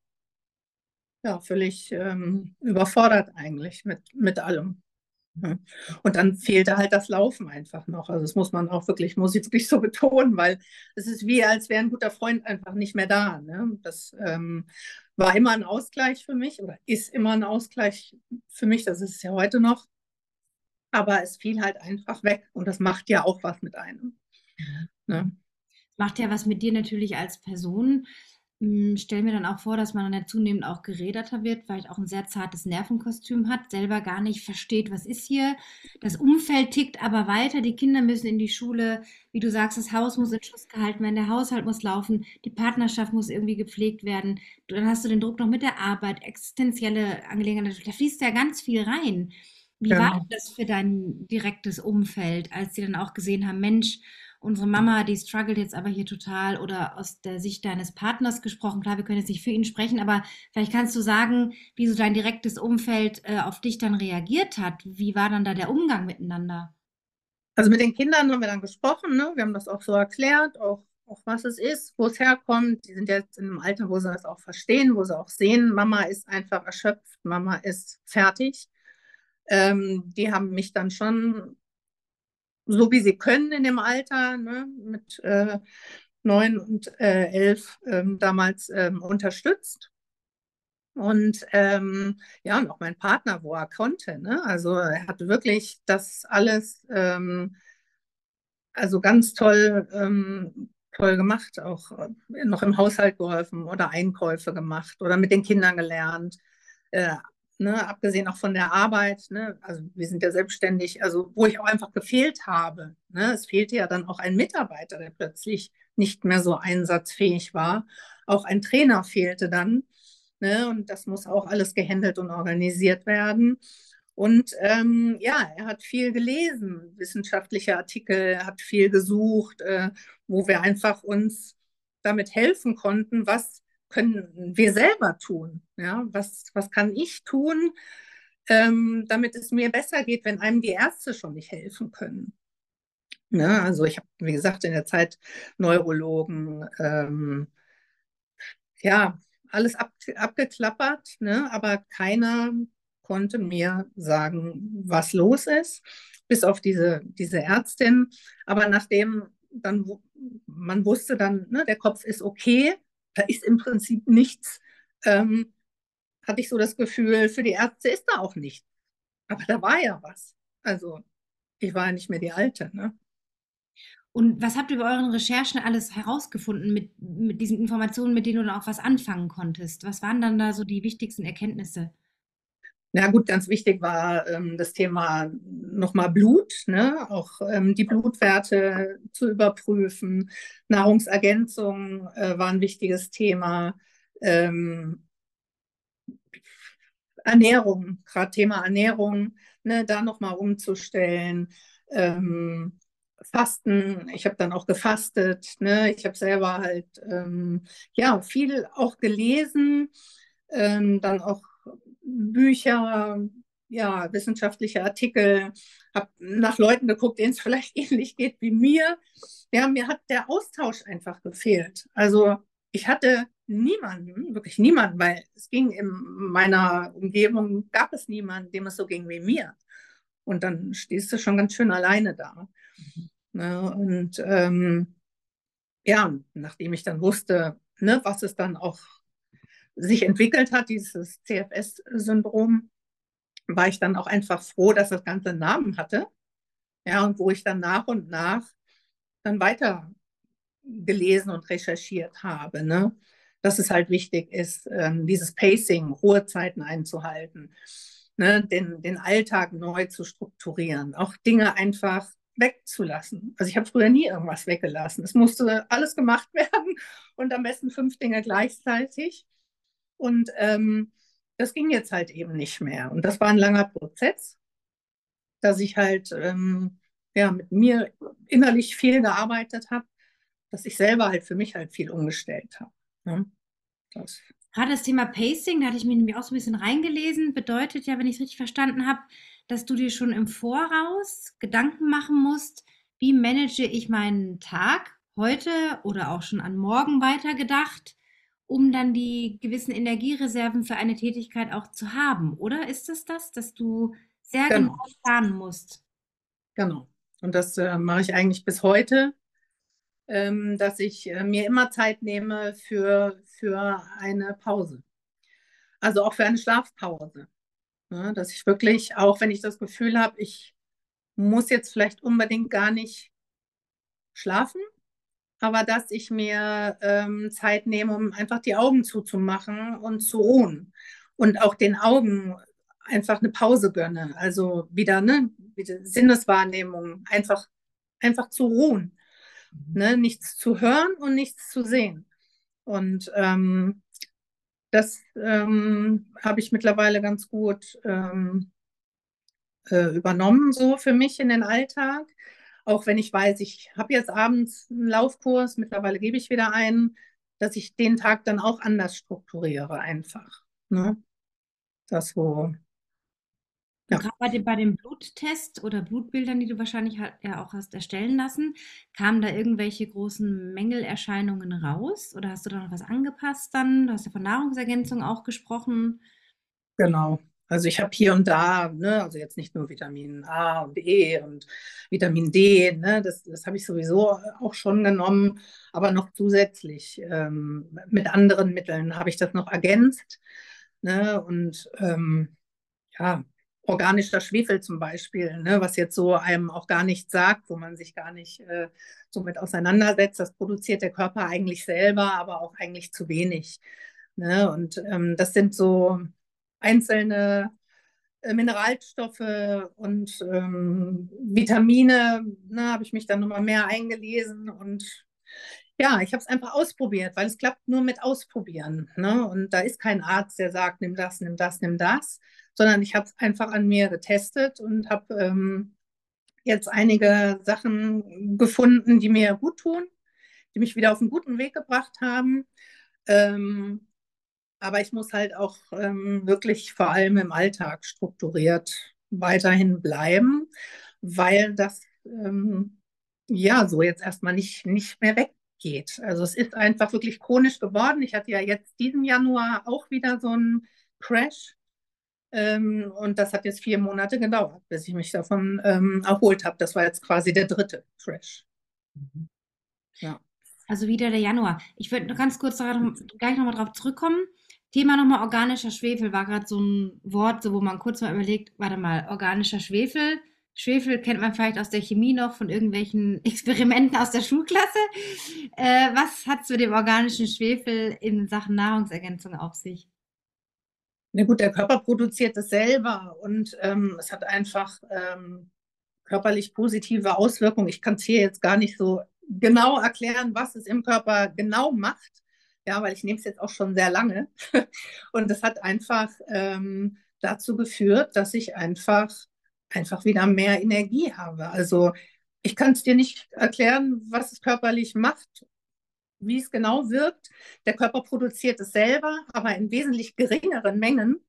ja, völlig ähm, überfordert eigentlich mit, mit allem. (laughs) Und dann fehlte halt das Laufen einfach noch. Also das muss man auch wirklich, muss ich wirklich so (laughs) betonen, weil es ist wie, als wäre ein guter Freund einfach nicht mehr da. Ne? Das ähm, war immer ein Ausgleich für mich oder ist immer ein Ausgleich für mich, das ist es ja heute noch. Aber es fiel halt einfach weg und das macht ja auch was mit einem. Ne? Macht ja was mit dir natürlich als Person. Hm, stelle mir dann auch vor, dass man dann ja zunehmend auch geräderter wird, vielleicht auch ein sehr zartes Nervenkostüm hat, selber gar nicht versteht, was ist hier. Das Umfeld tickt aber weiter, die Kinder müssen in die Schule, wie du sagst, das Haus muss in Schuss gehalten werden, der Haushalt muss laufen, die Partnerschaft muss irgendwie gepflegt werden. Dann hast du den Druck noch mit der Arbeit, existenzielle Angelegenheiten, da fließt ja ganz viel rein. Wie genau. war das für dein direktes Umfeld, als sie dann auch gesehen haben, Mensch, unsere Mama, die struggelt jetzt aber hier total oder aus der Sicht deines Partners gesprochen. Klar, wir können jetzt nicht für ihn sprechen, aber vielleicht kannst du sagen, wie so dein direktes Umfeld äh, auf dich dann reagiert hat. Wie war dann da der Umgang miteinander? Also mit den Kindern haben wir dann gesprochen, ne? wir haben das auch so erklärt, auch, auch was es ist, wo es herkommt. Die sind jetzt in einem Alter, wo sie das auch verstehen, wo sie auch sehen, Mama ist einfach erschöpft, Mama ist fertig. Ähm, die haben mich dann schon so wie sie können in dem Alter, ne, mit äh, neun und äh, elf ähm, damals ähm, unterstützt. Und ähm, ja, und auch mein Partner, wo er konnte. Ne? Also er hat wirklich das alles ähm, also ganz toll, ähm, toll gemacht, auch äh, noch im Haushalt geholfen oder Einkäufe gemacht oder mit den Kindern gelernt. Äh, ne, abgesehen auch von der Arbeit, ne, also wir sind ja selbstständig, also wo ich auch einfach gefehlt habe. Ne, es fehlte ja dann auch ein Mitarbeiter, der plötzlich nicht mehr so einsatzfähig war. Auch ein Trainer fehlte dann. Ne, und das muss auch alles gehandelt und organisiert werden. Und ähm, ja, er hat viel gelesen, wissenschaftliche Artikel, hat viel gesucht, äh, wo wir einfach uns damit helfen konnten, was können wir selber tun? Ja, was, was kann ich tun, ähm, damit es mir besser geht, wenn einem die Ärzte schon nicht helfen können? Ja, also ich habe, wie gesagt, in der Zeit Neurologen, ähm, ja, alles ab, abgeklappert, ne? aber keiner konnte mir sagen, was los ist, bis auf diese, diese Ärztin. Aber nachdem dann man wusste dann, ne, der Kopf ist okay, da ist im Prinzip nichts, ähm, hatte ich so das Gefühl, für die Ärzte ist da auch nichts. Aber da war ja was. Also ich war ja nicht mehr die Alte. Ne? Und was habt ihr bei euren Recherchen alles herausgefunden mit, mit diesen Informationen, mit denen du dann auch was anfangen konntest? Was waren dann da so die wichtigsten Erkenntnisse? Na gut, ganz wichtig war ähm, das Thema nochmal Blut, ne? auch ähm, die Blutwerte zu überprüfen. Nahrungsergänzung äh, war ein wichtiges Thema. Ähm, Ernährung, gerade Thema Ernährung, ne? da nochmal umzustellen. Ähm, Fasten, ich habe dann auch gefastet, ne? ich habe selber halt ähm, ja viel auch gelesen, ähm, dann auch Bücher, ja, wissenschaftliche Artikel, habe nach Leuten geguckt, denen es (laughs) vielleicht ähnlich geht wie mir. Ja, mir hat der Austausch einfach gefehlt. Also ich hatte niemanden, wirklich niemanden, weil es ging in meiner Umgebung, gab es niemanden, dem es so ging wie mir. Und dann stehst du schon ganz schön alleine da. Mhm. Ne? Und ähm, ja, nachdem ich dann wusste, ne, was es dann auch sich entwickelt hat, dieses CFS-Syndrom, war ich dann auch einfach froh, dass das Ganze einen Namen hatte. Ja, und wo ich dann nach und nach dann weiter gelesen und recherchiert habe, ne? dass es halt wichtig ist, ähm, dieses Pacing, Ruhezeiten einzuhalten, ne? den, den Alltag neu zu strukturieren, auch Dinge einfach wegzulassen. Also ich habe früher nie irgendwas weggelassen. Es musste alles gemacht (laughs) werden und am besten fünf Dinge gleichzeitig. Und ähm, das ging jetzt halt eben nicht mehr. Und das war ein langer Prozess, dass ich halt ähm, ja, mit mir innerlich viel gearbeitet habe, dass ich selber halt für mich halt viel umgestellt habe. Ne? Das. Gerade das Thema Pacing, da hatte ich mich nämlich auch so ein bisschen reingelesen, bedeutet ja, wenn ich es richtig verstanden habe, dass du dir schon im Voraus Gedanken machen musst, wie manage ich meinen Tag heute oder auch schon an morgen weitergedacht, um dann die gewissen Energiereserven für eine Tätigkeit auch zu haben, oder? Ist es das, dass du sehr genau, genau planen musst? Genau. Und das äh, mache ich eigentlich bis heute, ähm, dass ich äh, mir immer Zeit nehme für, für eine Pause. Also auch für eine Schlafpause. Ne? Dass ich wirklich, auch wenn ich das Gefühl habe, ich muss jetzt vielleicht unbedingt gar nicht schlafen, aber dass ich mir ähm, Zeit nehme, um einfach die Augen zuzumachen und zu ruhen. Und auch den Augen einfach eine Pause gönne. Also wieder, ne, wieder Sinneswahrnehmung, einfach, einfach zu ruhen. Mhm. Ne, nichts zu hören und nichts zu sehen. Und ähm, das ähm, habe ich mittlerweile ganz gut ähm, äh, übernommen, so für mich in den Alltag. Auch wenn ich weiß, ich habe jetzt abends einen Laufkurs, mittlerweile gebe ich wieder einen, dass ich den Tag dann auch anders strukturiere, einfach. Ne? Das wo. Ja. Bei dem, bei dem Bluttest oder Blutbildern, die du wahrscheinlich ja auch hast erstellen lassen, kamen da irgendwelche großen Mängelerscheinungen raus? Oder hast du da noch was angepasst dann? Du hast ja von Nahrungsergänzung auch gesprochen. Genau. Also ich habe hier und da, ne, also jetzt nicht nur Vitamin A und E und Vitamin D, ne, das, das habe ich sowieso auch schon genommen, aber noch zusätzlich ähm, mit anderen Mitteln habe ich das noch ergänzt. Ne, und ähm, ja, organischer Schwefel zum Beispiel, ne, was jetzt so einem auch gar nicht sagt, wo man sich gar nicht äh, so mit auseinandersetzt. Das produziert der Körper eigentlich selber, aber auch eigentlich zu wenig. Ne? Und ähm, das sind so einzelne äh, Mineralstoffe und ähm, Vitamine, ne, habe ich mich dann nochmal mehr eingelesen und ja, ich habe es einfach ausprobiert, weil es klappt nur mit Ausprobieren. Ne? Und da ist kein Arzt, der sagt, nimm das, nimm das, nimm das, sondern ich habe es einfach an mir getestet und habe ähm, jetzt einige Sachen gefunden, die mir gut tun, die mich wieder auf einen guten Weg gebracht haben. Ähm, aber ich muss halt auch ähm, wirklich vor allem im Alltag strukturiert weiterhin bleiben, weil das ähm, ja so jetzt erstmal nicht, nicht mehr weggeht. Also es ist einfach wirklich chronisch geworden. Ich hatte ja jetzt diesen Januar auch wieder so einen Crash ähm, und das hat jetzt vier Monate gedauert, bis ich mich davon ähm, erholt habe. Das war jetzt quasi der dritte Crash. Mhm. Ja. Also wieder der Januar. Ich würde noch ganz kurz gleich nochmal drauf zurückkommen. Thema nochmal organischer Schwefel war gerade so ein Wort, so wo man kurz mal überlegt, warte mal, organischer Schwefel. Schwefel kennt man vielleicht aus der Chemie noch von irgendwelchen (laughs) Experimenten aus der Schulklasse. Äh, was hat es mit dem organischen Schwefel in Sachen Nahrungsergänzung auf sich? Na gut, der Körper produziert es selber und ähm, es hat einfach ähm, körperlich positive Auswirkungen. Ich kann es hier jetzt gar nicht so genau erklären, was es im Körper genau macht, ja, weil ich nehme es jetzt auch schon sehr lange. (laughs) Und es hat einfach ähm, dazu geführt, dass ich einfach, einfach wieder mehr Energie habe. Also ich kann es dir nicht erklären, was es körperlich macht, wie es genau wirkt. Der Körper produziert es selber, aber in wesentlich geringeren Mengen.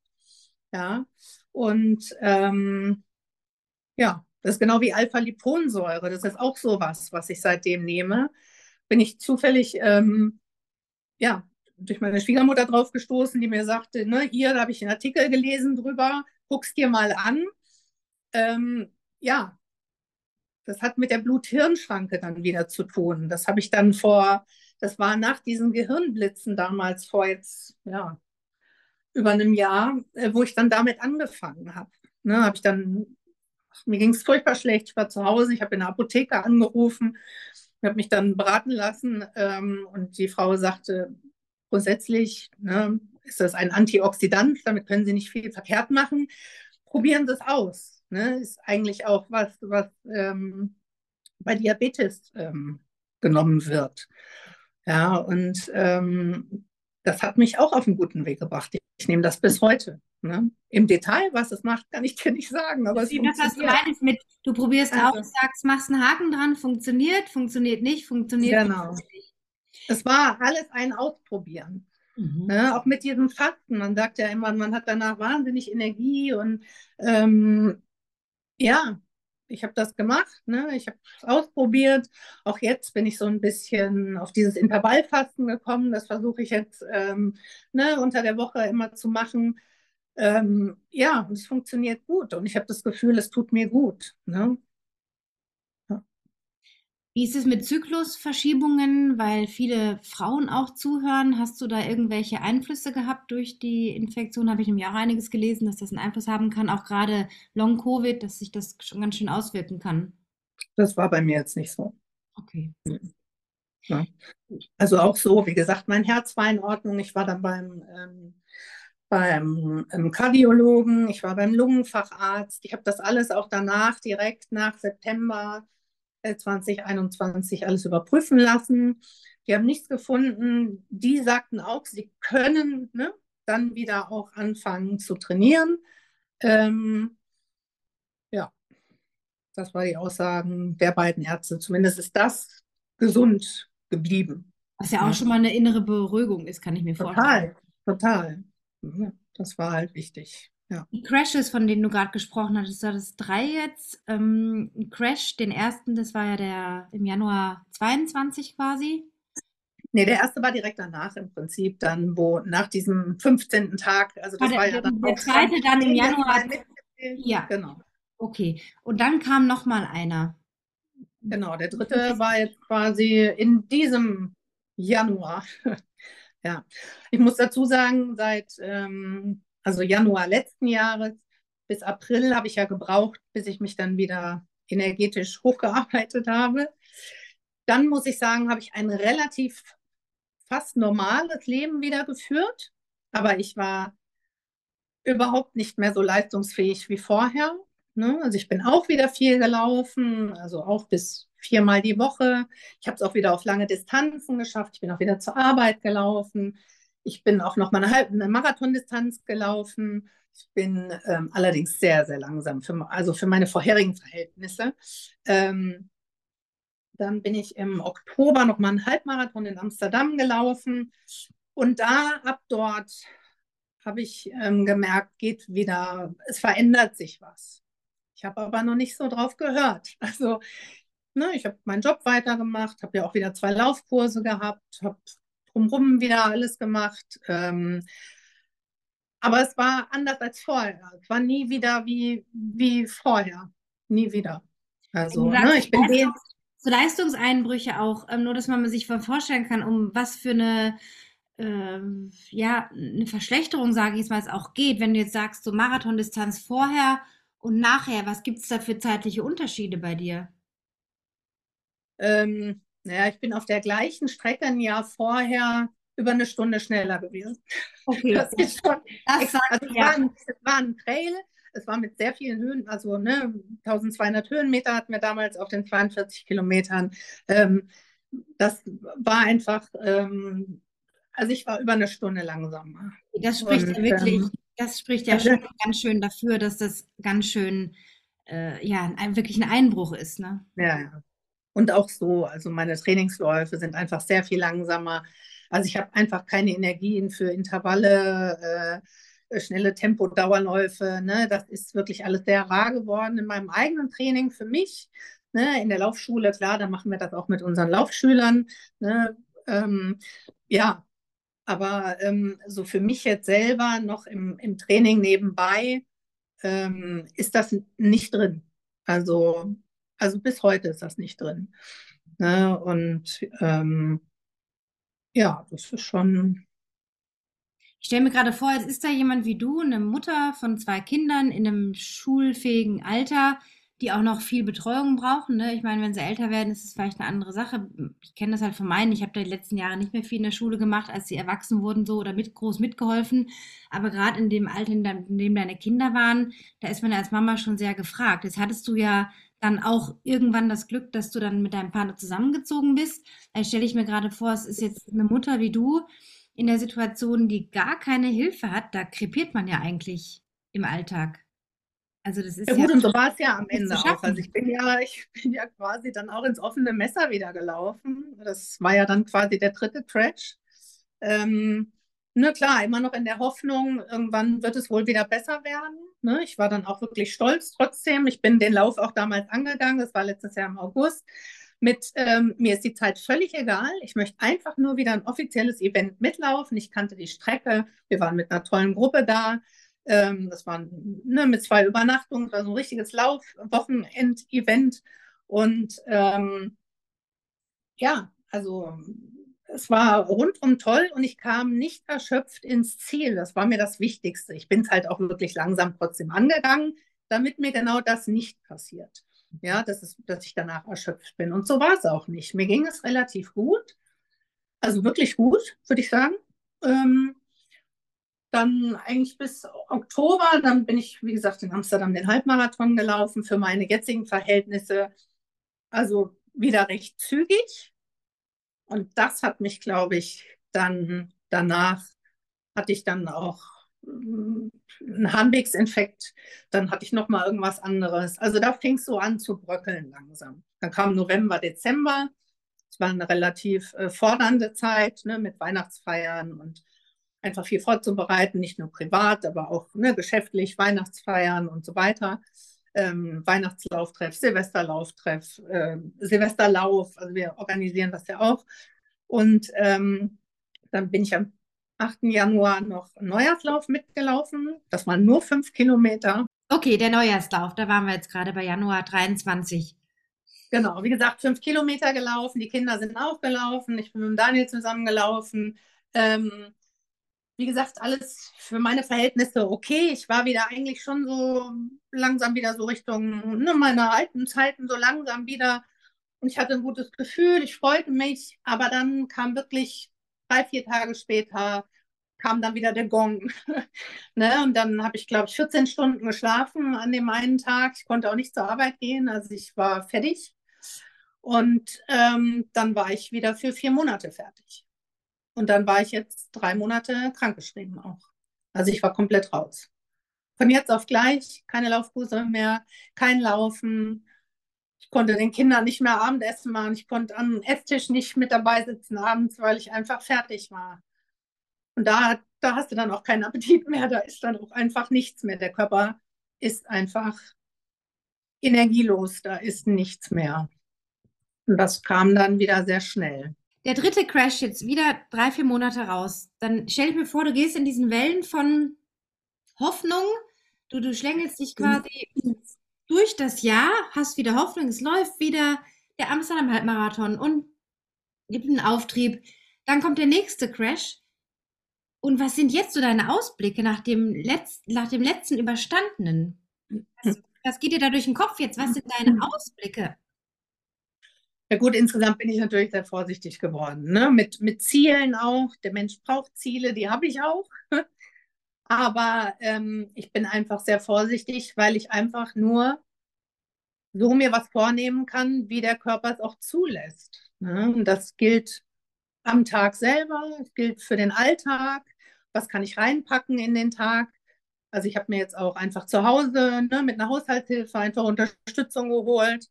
Ja, und ähm, ja, das ist genau wie Alpha-Liponsäure. Das ist auch sowas, was ich seitdem nehme. Bin ich zufällig ähm, ja, durch meine Schwiegermutter drauf gestoßen, die mir sagte, ne, hier, da habe ich einen Artikel gelesen drüber, guck's dir mal an. Ähm, ja, das hat mit der Blut-Hirn-Schranke dann wieder zu tun. Das habe ich dann vor, das war nach diesen Gehirnblitzen damals vor jetzt, ja, über einem Jahr, äh, wo ich dann damit angefangen habe. Ne, habe ich dann, mir ging es furchtbar schlecht, ich war zu Hause, ich habe in der Apotheke angerufen, habe mich dann beraten lassen ähm, und die Frau sagte, grundsätzlich ne, ist das ein Antioxidant, damit können Sie nicht viel verkehrt machen. Probieren Sie es aus. Ne? Ist eigentlich auch was, was ähm, bei Diabetes ähm, genommen wird. Ja, und ähm, das hat mich auch auf einen guten Weg gebracht. Ich, ich nehme das bis heute. Ne? Im Detail, was es macht, kann ich dir nicht sagen. Aber Wie das, was du meinst mit, du probierst also, aus, sagst, machst einen Haken dran, funktioniert, funktioniert nicht, funktioniert genau. nicht. Es war alles ein Ausprobieren. Mhm. Ne? Auch mit diesem Fasten. Man sagt ja immer, man hat danach wahnsinnig Energie und ähm, ja, ich habe das gemacht, ne? ich habe es ausprobiert. Auch jetzt bin ich so ein bisschen auf dieses Intervallfasten gekommen. Das versuche ich jetzt ähm, ne, unter der Woche immer zu machen. Ähm, ja, es funktioniert gut und ich habe das Gefühl, es tut mir gut. Ne? Wie ist es mit Zyklusverschiebungen, weil viele Frauen auch zuhören? Hast du da irgendwelche Einflüsse gehabt durch die Infektion? Habe ich nämlich auch einiges gelesen, dass das einen Einfluss haben kann, auch gerade Long-Covid, dass sich das schon ganz schön auswirken kann. Das war bei mir jetzt nicht so. Okay. Ja. Also auch so, wie gesagt, mein Herz war in Ordnung. Ich war dann beim, ähm, beim ähm, Kardiologen, ich war beim Lungenfacharzt. Ich habe das alles auch danach, direkt nach September 2021 alles überprüfen lassen. Die haben nichts gefunden. Die sagten auch, sie können ne, dann wieder auch anfangen zu trainieren. Ähm, ja, das war die Aussagen der beiden Ärzte. Zumindest ist das gesund geblieben. Was ja auch schon mal eine innere Beruhigung ist, kann ich mir vorstellen. Total, total. Das war halt wichtig. Ja. Die Crashes, von denen du gerade gesprochen hattest, war das drei jetzt. Ähm, Crash, den ersten, das war ja der im Januar 22 quasi. Nee, der erste war direkt danach im Prinzip, dann wo nach diesem 15. Tag, also das war, war der, ja dann der zweite dann im Januar. Ja, genau. Okay, und dann kam noch mal einer. Genau, der dritte war jetzt quasi in diesem Januar. Ja, ich muss dazu sagen, seit ähm, also Januar letzten Jahres bis April habe ich ja gebraucht, bis ich mich dann wieder energetisch hochgearbeitet habe. Dann muss ich sagen, habe ich ein relativ fast normales Leben wieder geführt, aber ich war überhaupt nicht mehr so leistungsfähig wie vorher. Ne? Also ich bin auch wieder viel gelaufen, also auch bis viermal die Woche. Ich habe es auch wieder auf lange Distanzen geschafft. Ich bin auch wieder zur Arbeit gelaufen. Ich bin auch noch mal eine, halbe, eine Marathondistanz gelaufen. Ich bin ähm, allerdings sehr, sehr langsam, für, also für meine vorherigen Verhältnisse. Ähm, dann bin ich im Oktober noch mal einen Halbmarathon in Amsterdam gelaufen. Und da, ab dort, habe ich ähm, gemerkt, geht wieder, es verändert sich was. Ich habe aber noch nicht so drauf gehört. (laughs) Also, ne, ich habe meinen Job weitergemacht, habe ja auch wieder zwei Laufkurse gehabt, habe drumherum wieder alles gemacht. Ähm, aber es war anders als vorher. Es war nie wieder wie, wie vorher. Nie wieder. Also, ne, ich bin Leistungs so Leistungseinbrüche auch, ähm, nur dass man sich vorstellen kann, um was für eine ähm, ja, eine Verschlechterung, sage ich jetzt mal, es auch geht, wenn du jetzt sagst, so Marathondistanz vorher und nachher, was gibt es da für zeitliche Unterschiede bei dir? Ähm, naja, ich bin auf der gleichen Strecke ein Jahr vorher über eine Stunde schneller gewesen. Okay. Das ist schon. Das also es, ja. war ein, es war ein Trail, es war mit sehr vielen Höhen, also ne, 1200 Höhenmeter hatten wir damals auf den 42 Kilometern. Ähm, das war einfach, ähm, also ich war über eine Stunde langsamer. Das spricht Und, ja wirklich, ähm, das spricht ja schon ganz schön dafür, dass das ganz schön, äh, ja, ein, wirklich ein Einbruch ist. Ne? Ja, ja. Und auch so, also meine Trainingsläufe sind einfach sehr viel langsamer. Also ich habe einfach keine Energien für Intervalle, äh, schnelle Tempodauerläufe. Ne? Das ist wirklich alles sehr rar geworden in meinem eigenen Training für mich. Ne? In der Laufschule, klar, da machen wir das auch mit unseren Laufschülern. Ne? Ähm, ja, aber ähm, so für mich jetzt selber noch im, im Training nebenbei ähm, ist das nicht drin. Also, also bis heute ist das nicht drin. Ne? Und ähm, ja, das ist schon. Ich stelle mir gerade vor, jetzt ist da jemand wie du, eine Mutter von zwei Kindern in einem schulfähigen Alter, die auch noch viel Betreuung brauchen. Ne? Ich meine, wenn sie älter werden, ist es vielleicht eine andere Sache. Ich kenne das halt von meinen. Ich habe da die letzten Jahre nicht mehr viel in der Schule gemacht, als sie erwachsen wurden so oder mit groß mitgeholfen. Aber gerade in dem Alter, in dem deine Kinder waren, da ist man als Mama schon sehr gefragt. Jetzt hattest du ja dann auch irgendwann das Glück, dass du dann mit deinem Partner zusammengezogen bist. Da stelle ich mir gerade vor, es ist jetzt eine Mutter wie du in der Situation, die gar keine Hilfe hat. Da krepiert man ja eigentlich im Alltag. Also das ist ja gut, ja und so war es ja am Ende auch. Also ich bin ja, ich bin ja quasi dann auch ins offene Messer wieder gelaufen. Das war ja dann quasi der dritte Crash. Ähm, na klar, immer noch in der Hoffnung, irgendwann wird es wohl wieder besser werden. Ne? Ich war dann auch wirklich stolz trotzdem. Ich bin den Lauf auch damals angegangen. Das war letztes Jahr im August. Mit ähm, mir ist die Zeit völlig egal. Ich möchte einfach nur wieder ein offizielles Event mitlaufen. Ich kannte die Strecke. Wir waren mit einer tollen Gruppe da. Ähm, das war ne, mit zwei Übernachtungen, war so ein richtiges Lauf-Wochenend-Event. Und ähm, ja, also es war rundum toll und ich kam nicht erschöpft ins Ziel. Das war mir das Wichtigste. Ich bin es halt auch wirklich langsam trotzdem angegangen, damit mir genau das nicht passiert. Ja, dass, es, dass ich danach erschöpft bin. Und so war es auch nicht. Mir ging es relativ gut. Also wirklich gut, würde ich sagen. Ähm, dann eigentlich bis Oktober, dann bin ich, wie gesagt, in Amsterdam den Halbmarathon gelaufen für meine jetzigen Verhältnisse. Also wieder recht zügig. Und das hat mich, glaube ich, dann danach hatte ich dann auch mm, einen Harnwegsinfekt, dann hatte ich noch mal irgendwas anderes. Also da fing es so an zu bröckeln langsam. Dann kam November, Dezember. Es war eine relativ äh, fordernde Zeit ne, mit Weihnachtsfeiern und einfach viel vorzubereiten, nicht nur privat, aber auch ne, geschäftlich, Weihnachtsfeiern und so weiter ähm, Weihnachtslauftreff, Silvesterlauftreff, äh, Silvesterlauf. Also wir organisieren das ja auch. Und ähm, dann bin ich am 8. Januar noch Neujahrslauf mitgelaufen. Das waren nur fünf Kilometer. Okay, der Neujahrslauf, da waren wir jetzt gerade bei Januar 23. Genau, wie gesagt, fünf Kilometer gelaufen. Die Kinder sind auch gelaufen. Ich bin mit Daniel zusammengelaufen. Ähm, wie gesagt, alles für meine Verhältnisse okay. Ich war wieder eigentlich schon so langsam wieder so Richtung ne, meiner alten Zeiten, so langsam wieder. Und ich hatte ein gutes Gefühl, ich freute mich, aber dann kam wirklich drei, vier Tage später, kam dann wieder der Gong. (laughs) ne? Und dann habe ich, glaube ich, 14 Stunden geschlafen an dem einen Tag. Ich konnte auch nicht zur Arbeit gehen, also ich war fertig. Und ähm, dann war ich wieder für vier Monate fertig. Und dann war ich jetzt drei Monate krankgeschrieben auch. Also ich war komplett raus. Von jetzt auf gleich keine Laufkurse mehr, kein Laufen. Ich konnte den Kindern nicht mehr Abendessen machen. Ich konnte am Esstisch nicht mit dabei sitzen abends, weil ich einfach fertig war. Und da, da hast du dann auch keinen Appetit mehr. Da ist dann auch einfach nichts mehr. Der Körper ist einfach energielos. Da ist nichts mehr. Und das kam dann wieder sehr schnell der dritte Crash jetzt wieder drei, vier Monate raus. Dann stell dir mir vor, du gehst in diesen Wellen von Hoffnung. Du, du schlängelst dich quasi durch das Jahr, hast wieder Hoffnung, es läuft wieder der Amsterdam Halbmarathon und gibt einen Auftrieb. Dann kommt der nächste Crash. Und was sind jetzt so deine Ausblicke nach dem, Letz-, nach dem letzten Überstandenen? Was, was geht dir da durch den Kopf jetzt? Was sind deine Ausblicke? Ja gut, insgesamt bin ich natürlich sehr vorsichtig geworden. Ne? Mit, mit Zielen auch. Der Mensch braucht Ziele, die habe ich auch. (laughs) Aber ähm, ich bin einfach sehr vorsichtig, weil ich einfach nur so mir was vornehmen kann, wie der Körper es auch zulässt. Ne? Und das gilt am Tag selber, gilt für den Alltag. Was kann ich reinpacken in den Tag? Also ich habe mir jetzt auch einfach zu Hause ne, mit einer Haushaltshilfe einfach Unterstützung geholt.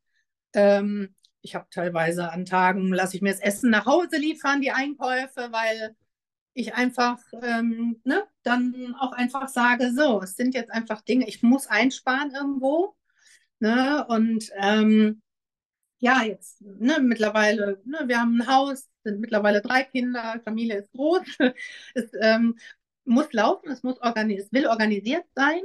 Ähm, ich habe teilweise an Tagen, lasse ich mir das Essen nach Hause liefern, die Einkäufe, weil ich einfach ähm, ne, dann auch einfach sage, so, es sind jetzt einfach Dinge, ich muss einsparen irgendwo. Ne, und ähm, ja, jetzt ne, mittlerweile, ne, wir haben ein Haus, sind mittlerweile drei Kinder, Familie ist groß. (laughs) es ähm, muss laufen, es muss organis will organisiert sein.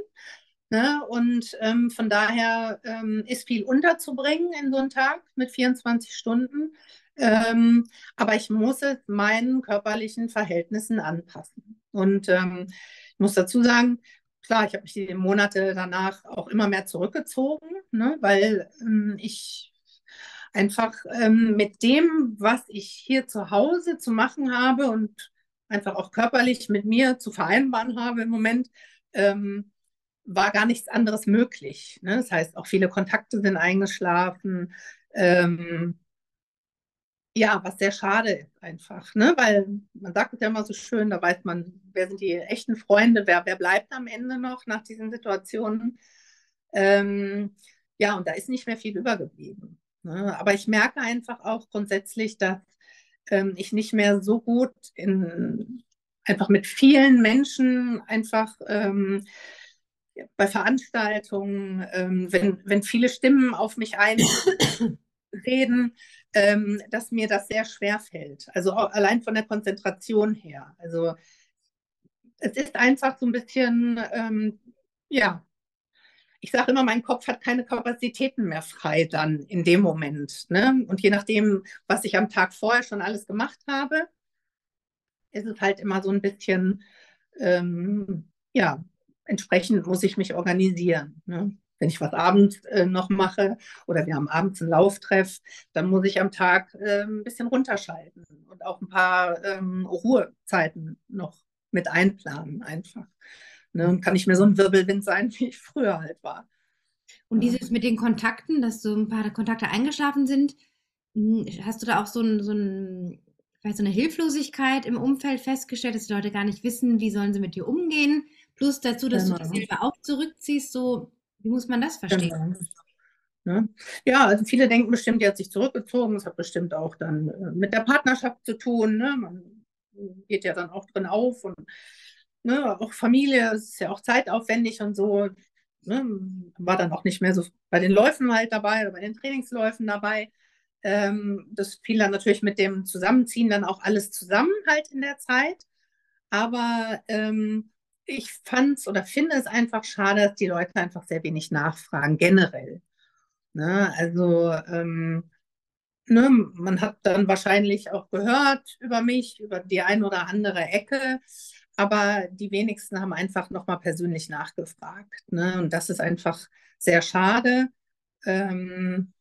Ne? Und ähm, von daher ähm, ist viel unterzubringen in so einem Tag mit 24 Stunden. Ähm, aber ich muss es meinen körperlichen Verhältnissen anpassen. Und ähm, ich muss dazu sagen, klar, ich habe mich die Monate danach auch immer mehr zurückgezogen, ne? weil ähm, ich einfach ähm, mit dem, was ich hier zu Hause zu machen habe und einfach auch körperlich mit mir zu vereinbaren habe im Moment, ähm, war gar nichts anderes möglich. Ne? Das heißt, auch viele Kontakte sind eingeschlafen. Ähm, ja, was sehr schade ist einfach, ne? weil man sagt es ja immer so schön, da weiß man, wer sind die echten Freunde, wer, wer bleibt am Ende noch nach diesen Situationen. Ähm, ja, und da ist nicht mehr viel übergeblieben. Ne? Aber ich merke einfach auch grundsätzlich, dass ähm, ich nicht mehr so gut in, einfach mit vielen Menschen einfach ähm, bei Veranstaltungen, ähm, wenn, wenn viele Stimmen auf mich einreden, (coughs) ähm, dass mir das sehr schwer fällt. Also allein von der Konzentration her. Also es ist einfach so ein bisschen, ähm, ja, ich sage immer, mein Kopf hat keine Kapazitäten mehr frei dann in dem Moment. Ne? Und je nachdem, was ich am Tag vorher schon alles gemacht habe, ist es halt immer so ein bisschen, ähm, ja, entsprechend muss ich mich organisieren. Ne? Wenn ich was abends äh, noch mache oder wir haben abends einen Lauftreff, dann muss ich am Tag äh, ein bisschen runterschalten und auch ein paar ähm, Ruhezeiten noch mit einplanen einfach. Ne? Kann ich mir so ein Wirbelwind sein, wie ich früher halt war. Und dieses mit den Kontakten, dass so ein paar Kontakte eingeschlafen sind, hm, hast du da auch so, ein, so, ein, so eine Hilflosigkeit im Umfeld festgestellt, dass die Leute gar nicht wissen, wie sollen sie mit dir umgehen? Plus dazu, dass genau. du dich selber auch zurückziehst, so, wie muss man das verstehen? Genau. Ne? Ja, also viele denken bestimmt, die hat sich zurückgezogen. Das hat bestimmt auch dann äh, mit der Partnerschaft zu tun. Ne? Man geht ja dann auch drin auf und ne, auch Familie, es ist ja auch zeitaufwendig und so. Ne? War dann auch nicht mehr so bei den Läufen halt dabei oder bei den Trainingsläufen dabei. Ähm, das fiel dann natürlich mit dem Zusammenziehen dann auch alles zusammen halt in der Zeit. Aber ähm, ich fand es oder finde es einfach schade, dass die Leute einfach sehr wenig nachfragen, generell. Ne? Also ähm, ne, man hat dann wahrscheinlich auch gehört über mich, über die ein oder andere Ecke, aber die wenigsten haben einfach nochmal persönlich nachgefragt. Ne? Und das ist einfach sehr schade. Ähm,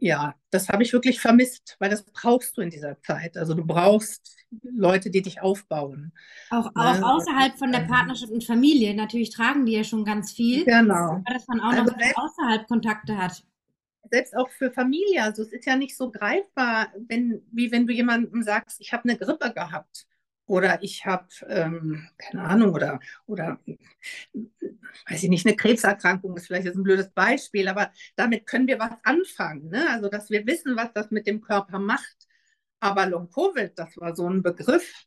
ja, das habe ich wirklich vermisst, weil das brauchst du in dieser Zeit. Also du brauchst Leute, die dich aufbauen. Auch, auch ne? außerhalb von der Partnerschaft und Familie. Natürlich tragen die ja schon ganz viel. Genau. Aber dass man auch also noch selbst, außerhalb Kontakte hat. Selbst auch für Familie. Also es ist ja nicht so greifbar, wenn, wie wenn du jemandem sagst, ich habe eine Grippe gehabt. Oder ich habe, ähm, keine Ahnung, oder, oder weiß ich nicht, eine Krebserkrankung ist vielleicht jetzt ein blödes Beispiel, aber damit können wir was anfangen. Ne? Also, dass wir wissen, was das mit dem Körper macht. Aber Long-Covid, das war so ein Begriff,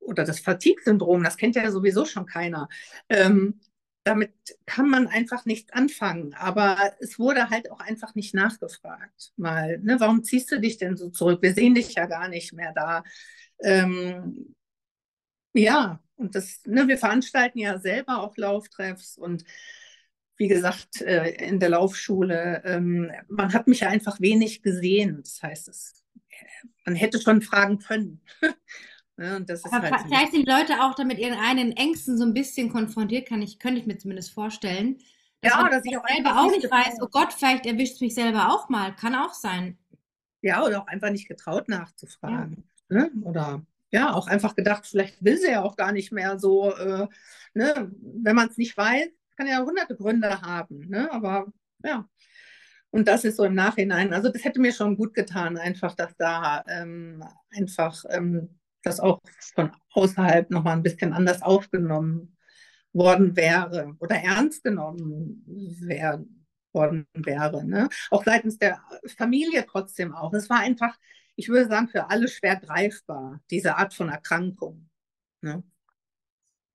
oder das Fatigue-Syndrom, das kennt ja sowieso schon keiner. Ähm, damit kann man einfach nichts anfangen. Aber es wurde halt auch einfach nicht nachgefragt. Mal, ne, warum ziehst du dich denn so zurück? Wir sehen dich ja gar nicht mehr da. Ähm, ja, und das, ne, wir veranstalten ja selber auch Lauftreffs und wie gesagt, äh, in der Laufschule, ähm, man hat mich ja einfach wenig gesehen. Das heißt, es, man hätte schon fragen können. ja, (laughs) und das ist Aber halt vielleicht sind Leute auch damit ihren eigenen Ängsten so ein bisschen konfrontiert, kann ich, könnte ich mir zumindest vorstellen. Dass ja, dass ich auch selber auch nicht weiß, oh Gott, vielleicht erwischt es mich selber auch mal. Kann auch sein. Ja, oder auch einfach nicht getraut nachzufragen. Ja. Ne? Oder ja, auch einfach gedacht, vielleicht will sie ja auch gar nicht mehr so, äh, ne? wenn man es nicht weiß, kann ja hunderte Gründe haben. Ne? Aber ja. Und das ist so im Nachhinein, also das hätte mir schon gut getan, einfach, dass da ähm, einfach ähm, das auch von außerhalb nochmal ein bisschen anders aufgenommen worden wäre oder ernst genommen wär, worden wäre. Ne? Auch seitens der Familie trotzdem auch. Es war einfach, ich würde sagen, für alle schwer greifbar, diese Art von Erkrankung. Ne?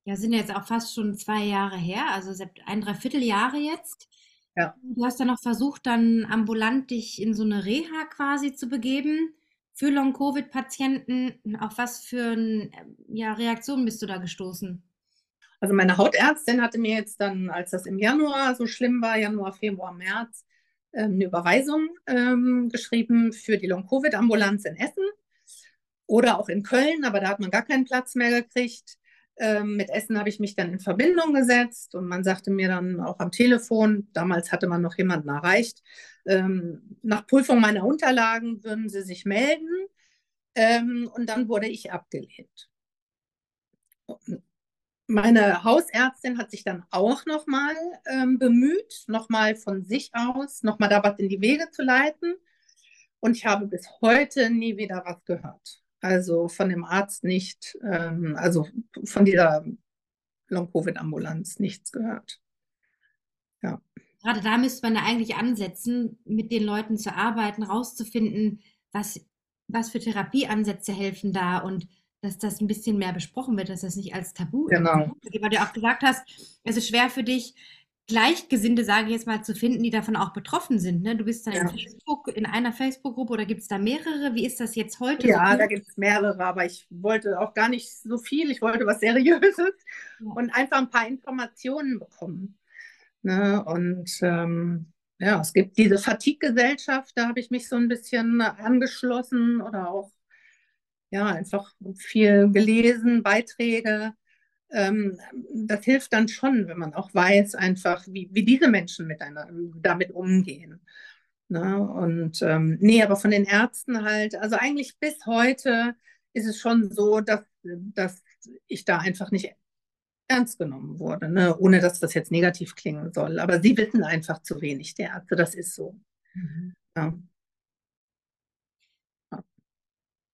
Ja, sind jetzt auch fast schon zwei Jahre her, also ein Dreivierteljahre jetzt. Ja. Du hast dann noch versucht, dann ambulant dich in so eine Reha quasi zu begeben für Long-Covid-Patienten. Auf was für ja, Reaktionen bist du da gestoßen? Also meine Hautärztin hatte mir jetzt dann, als das im Januar so schlimm war, Januar, Februar, März, eine Überweisung ähm, geschrieben für die Long-Covid-Ambulanz in Essen oder auch in Köln, aber da hat man gar keinen Platz mehr gekriegt. Ähm, mit Essen habe ich mich dann in Verbindung gesetzt und man sagte mir dann auch am Telefon, damals hatte man noch jemanden erreicht, ähm, nach Prüfung meiner Unterlagen würden sie sich melden ähm, und dann wurde ich abgelehnt. Meine Hausärztin hat sich dann auch nochmal ähm, bemüht, nochmal von sich aus, nochmal da was in die Wege zu leiten. Und ich habe bis heute nie wieder was gehört. Also von dem Arzt nicht, ähm, also von dieser Long-Covid-Ambulanz nichts gehört. Ja. Gerade da müsste man ja eigentlich ansetzen, mit den Leuten zu arbeiten, rauszufinden, was, was für Therapieansätze helfen da und dass das ein bisschen mehr besprochen wird, dass das nicht als Tabu genau. ist. Weil du auch gesagt hast, es ist schwer für dich, Gleichgesinnte, sage ich jetzt mal, zu finden, die davon auch betroffen sind. Ne? Du bist dann ja. in, Facebook, in einer Facebook-Gruppe oder gibt es da mehrere? Wie ist das jetzt heute? Ja, so da gibt es mehrere, aber ich wollte auch gar nicht so viel. Ich wollte was Seriöses ja. und einfach ein paar Informationen bekommen. Ne? Und ähm, ja, es gibt diese Fatigue-Gesellschaft, da habe ich mich so ein bisschen angeschlossen oder auch ja, einfach viel gelesen, Beiträge ähm, das hilft dann schon, wenn man auch weiß, einfach, wie, wie diese Menschen miteinander damit umgehen. Ne? Und ähm, nee, aber von den Ärzten halt, also eigentlich bis heute ist es schon so, dass, dass ich da einfach nicht ernst genommen wurde, ne? ohne dass das jetzt negativ klingen soll. Aber sie wissen einfach zu wenig, die Ärzte, das ist so. Mhm. Ja.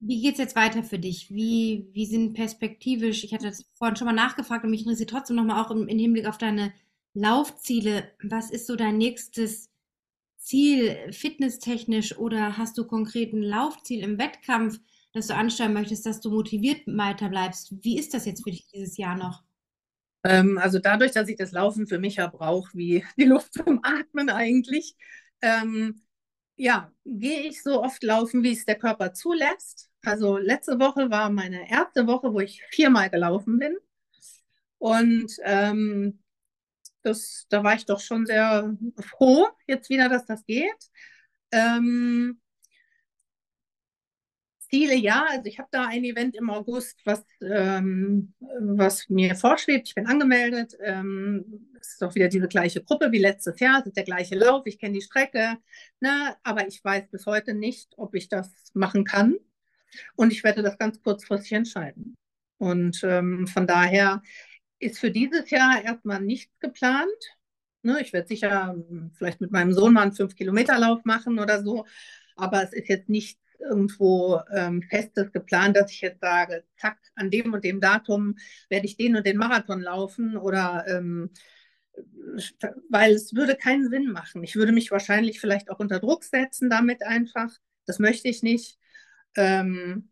Wie geht es jetzt weiter für dich? Wie, wie sind perspektivisch, ich hatte das vorhin schon mal nachgefragt und mich interessiert trotzdem nochmal auch im, im Hinblick auf deine Laufziele. Was ist so dein nächstes Ziel, fitnesstechnisch oder hast du konkret ein Laufziel im Wettkampf, das du ansteuern möchtest, dass du motiviert weiter bleibst? Wie ist das jetzt für dich dieses Jahr noch? Ähm, also dadurch, dass ich das Laufen für mich ja brauche, wie die Luft zum Atmen eigentlich, ähm, ja, gehe ich so oft laufen, wie es der Körper zulässt. Also letzte Woche war meine erste Woche, wo ich viermal gelaufen bin. Und ähm, das, da war ich doch schon sehr froh, jetzt wieder, dass das geht. Ähm, Ziele, ja, also ich habe da ein Event im August, was, ähm, was mir vorschwebt. Ich bin angemeldet. Ähm, es ist doch wieder diese gleiche Gruppe wie letztes Jahr. Es ist der gleiche Lauf. Ich kenne die Strecke. Ne? Aber ich weiß bis heute nicht, ob ich das machen kann. Und ich werde das ganz kurzfristig entscheiden. Und ähm, von daher ist für dieses Jahr erstmal nichts geplant. Ne, ich werde sicher hm, vielleicht mit meinem Sohn mal einen 5-Kilometer-Lauf machen oder so. Aber es ist jetzt nicht irgendwo ähm, Festes geplant, dass ich jetzt sage, zack, an dem und dem Datum werde ich den und den Marathon laufen oder ähm, weil es würde keinen Sinn machen. Ich würde mich wahrscheinlich vielleicht auch unter Druck setzen damit einfach. Das möchte ich nicht. Ähm,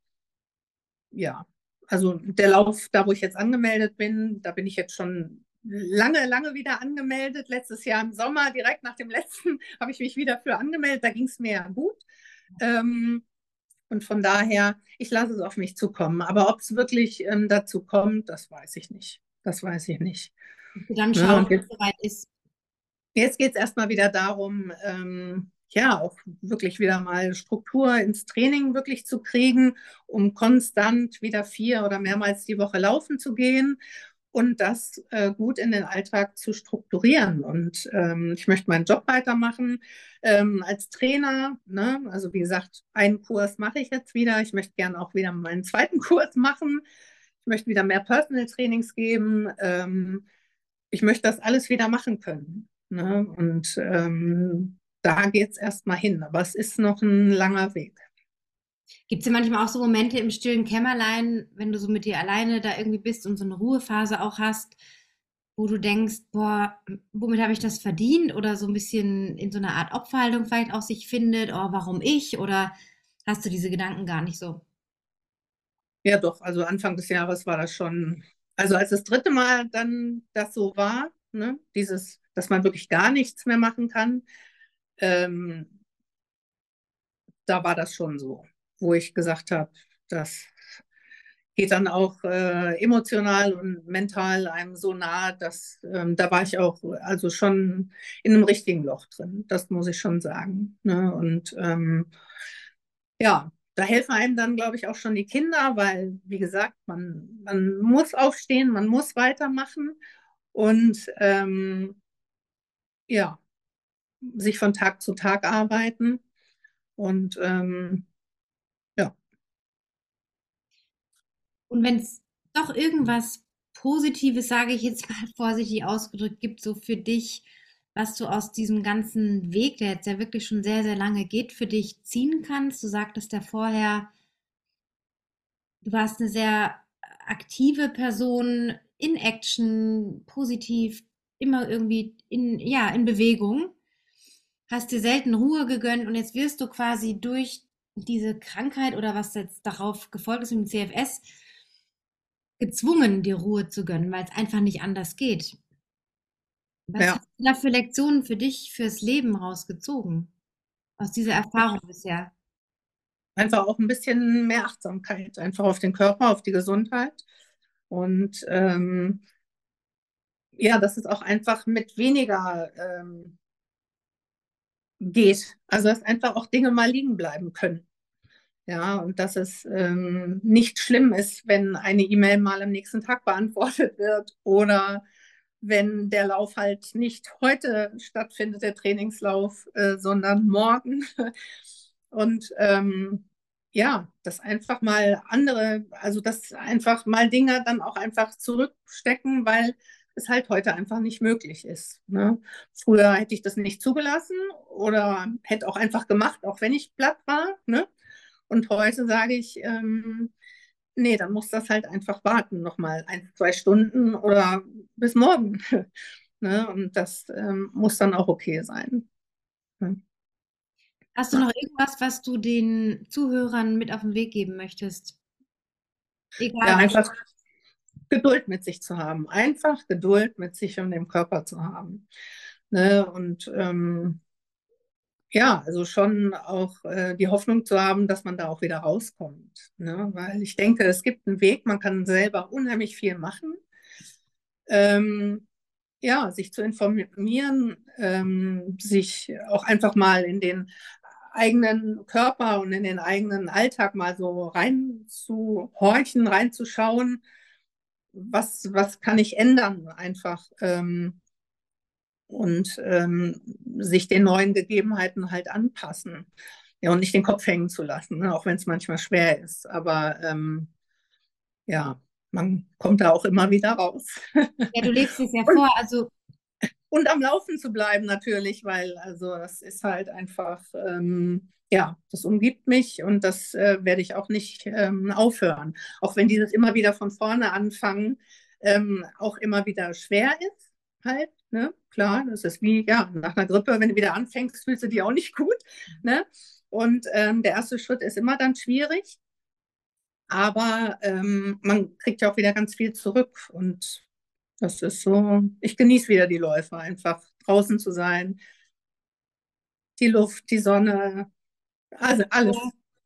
ja, also der Lauf, da wo ich jetzt angemeldet bin, da bin ich jetzt schon lange, lange wieder angemeldet. Letztes Jahr im Sommer, direkt nach dem letzten, (laughs) habe ich mich wieder für angemeldet. Da ging es mir ja gut. Ähm, und von daher, ich lasse es auf mich zukommen. Aber ob es wirklich ähm, dazu kommt, das weiß ich nicht. Das weiß ich nicht. Dann schauen, ja, jetzt, soweit ist. Jetzt geht es erstmal wieder darum, ähm, ja, auch wirklich wieder mal Struktur ins Training wirklich zu kriegen, um konstant wieder vier oder mehrmals die Woche laufen zu gehen. und das äh, gut in den Alltag zu strukturieren. Und ähm, ich möchte meinen Job weitermachen ähm, als Trainer. Ne? Also wie gesagt, einen Kurs mache ich jetzt wieder. Ich möchte gerne auch wieder meinen zweiten (laughs) Kurs machen. Ich möchte wieder mehr Personal Trainings geben. Ähm, ich möchte das alles wieder machen können. Ne? Und ähm, da geht es erstmal hin. Aber es ist noch ein langer Weg. Gibt es ja manchmal auch so Momente im stillen Kämmerlein, wenn du so mit dir alleine da irgendwie bist und so eine Ruhephase auch hast, wo du denkst, boah, womit habe ich das verdient? Oder so ein bisschen in so einer Art Opferhaltung vielleicht auch sich findet, oh, warum ich? Oder hast du diese Gedanken gar nicht so? Ja, doch, also Anfang des Jahres war das schon, also als das dritte Mal dann das so war, ne, dieses, dass man wirklich gar nichts mehr machen kann, ähm, da war das schon so wo ich gesagt habe, das geht dann auch äh, emotional und mental einem so nahe, dass ähm, da war ich auch also schon in einem richtigen Loch drin. Das muss ich schon sagen. Ne? Und ähm, ja, da helfen einem dann, glaube ich, auch schon die Kinder, weil, wie gesagt, man, man muss aufstehen, man muss weitermachen und ähm, ja, sich von Tag zu Tag arbeiten. Und ähm, Und wenn es doch irgendwas Positives, sage ich jetzt mal vorsichtig ausgedrückt, gibt, so für dich, was du aus diesem ganzen Weg, der jetzt ja wirklich schon sehr, sehr lange geht, für dich ziehen kannst. Du sagtest ja vorher, du warst eine sehr aktive Person, in Action, positiv, immer irgendwie in, ja, in Bewegung. Hast dir selten Ruhe gegönnt und jetzt wirst du quasi durch diese Krankheit oder was jetzt darauf gefolgt ist im CFS gezwungen, dir Ruhe zu gönnen, weil es einfach nicht anders geht. Was ja. hast du da für Lektionen für dich, fürs Leben rausgezogen? Aus dieser Erfahrung bisher? Einfach auch ein bisschen mehr Achtsamkeit, einfach auf den Körper, auf die Gesundheit. Und ähm, ja, dass es auch einfach mit weniger ähm, geht. Also dass einfach auch Dinge mal liegen bleiben können. Ja, und dass es ähm, nicht schlimm ist, wenn eine E-Mail mal am nächsten Tag beantwortet wird oder wenn der Lauf halt nicht heute stattfindet, der Trainingslauf, äh, sondern morgen. (laughs) Und ähm, ja, dass einfach mal andere, also dass einfach mal Dinge dann auch einfach zurückstecken, weil es halt heute einfach nicht möglich ist. Ne? Früher hätte ich das nicht zugelassen oder hätte auch einfach gemacht, auch wenn ich platt war. Ne? Und heute sage ich, ähm, nee, dann muss das halt einfach warten, nochmal ein, zwei Stunden oder bis morgen. (laughs) ne? Und das ähm, muss dann auch okay sein. Ne? Hast du noch irgendwas, was du den Zuhörern mit auf den Weg geben möchtest? Egal. Ja, einfach Geduld mit sich zu haben. Einfach Geduld mit sich und dem Körper zu haben. Ne? Und ähm, ja, also schon auch äh, die Hoffnung zu haben, dass man da auch wieder rauskommt. Ne? Weil ich denke, es gibt einen Weg, man kann selber unheimlich viel machen. Ähm, ja, sich zu informieren, ähm, sich auch einfach mal in den eigenen Körper und in den eigenen Alltag mal so reinzuhorchen, reinzuschauen, was, was kann ich ändern einfach. Ähm, und ähm, sich den neuen Gegebenheiten halt anpassen. Ja, und nicht den Kopf hängen zu lassen, ne? auch wenn es manchmal schwer ist. Aber ähm, ja, man kommt da auch immer wieder raus. Ja, du (laughs) lebst es ja vor, also. Und am Laufen zu bleiben natürlich, weil also das ist halt einfach, ähm, ja, das umgibt mich und das äh, werde ich auch nicht ähm, aufhören. Auch wenn dieses immer wieder von vorne anfangen ähm, auch immer wieder schwer ist, halt, ne? Klar, das ist wie, ja, nach einer Grippe, wenn du wieder anfängst, fühlst du dich auch nicht gut, ne? Und ähm, der erste Schritt ist immer dann schwierig, aber ähm, man kriegt ja auch wieder ganz viel zurück und das ist so, ich genieße wieder die Läufe, einfach draußen zu sein, die Luft, die Sonne, also alles.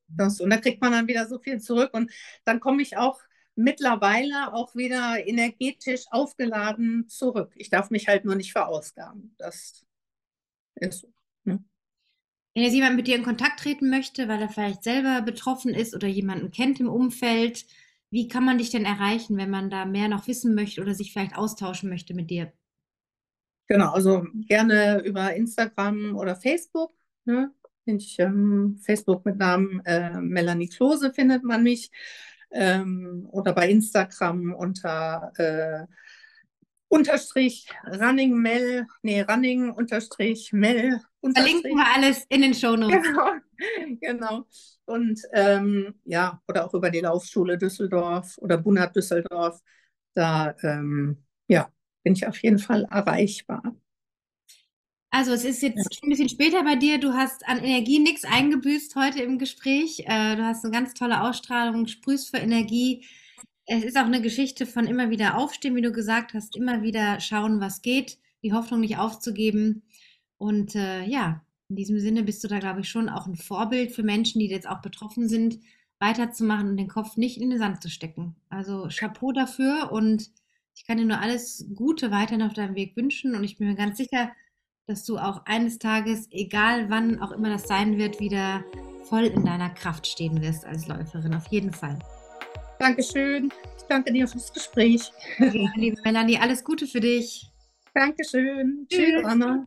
Das, und da kriegt man dann wieder so viel zurück und dann komme ich auch mittlerweile auch wieder energetisch aufgeladen zurück. Ich darf mich halt nur nicht verausgaben. Das ist so. Ne? Wenn jetzt jemand mit dir in Kontakt treten möchte, weil er vielleicht selber betroffen ist oder jemanden kennt im Umfeld, Wie kann man dich denn erreichen, wenn man da mehr noch wissen möchte oder sich vielleicht austauschen möchte mit dir? Genau, also gerne über Instagram oder Facebook. Ne? Ich, ähm, Facebook mit Namen äh, Melanie Klose findet man mich. Ähm, oder bei Instagram unter äh, unterstrich Running Mel, nee, Running unterstrich Mel. Verlinken wir alles in den Show Notes. Genau, (laughs) genau. Und ähm, ja, oder auch über die Laufschule Düsseldorf oder Bunat Düsseldorf. Da ähm, ja, bin ich auf jeden Fall erreichbar. Also es ist jetzt schon ein bisschen später bei dir. Du hast an Energie nichts eingebüßt heute im Gespräch. Äh, du hast eine ganz tolle Ausstrahlung, sprühst für Energie. Es ist auch eine Geschichte von immer wieder aufstehen, wie du gesagt hast, immer wieder schauen, was geht, die Hoffnung nicht aufzugeben. Und äh, ja, in diesem Sinne bist du da, glaube ich, schon auch ein Vorbild für Menschen, die jetzt auch betroffen sind, weiterzumachen und den Kopf nicht in den Sand zu stecken. Also Chapeau dafür und ich kann dir nur alles Gute weiterhin auf deinem Weg wünschen und ich bin mir ganz sicher, dass du auch eines Tages, egal wann auch immer das sein wird, wieder voll in deiner Kraft stehen wirst als Läuferin. Auf jeden Fall. Dankeschön. Ich danke dir fürs Gespräch. Ja, liebe Melanie, alles Gute für dich. Dankeschön. Tschüss, Tschüss Anna.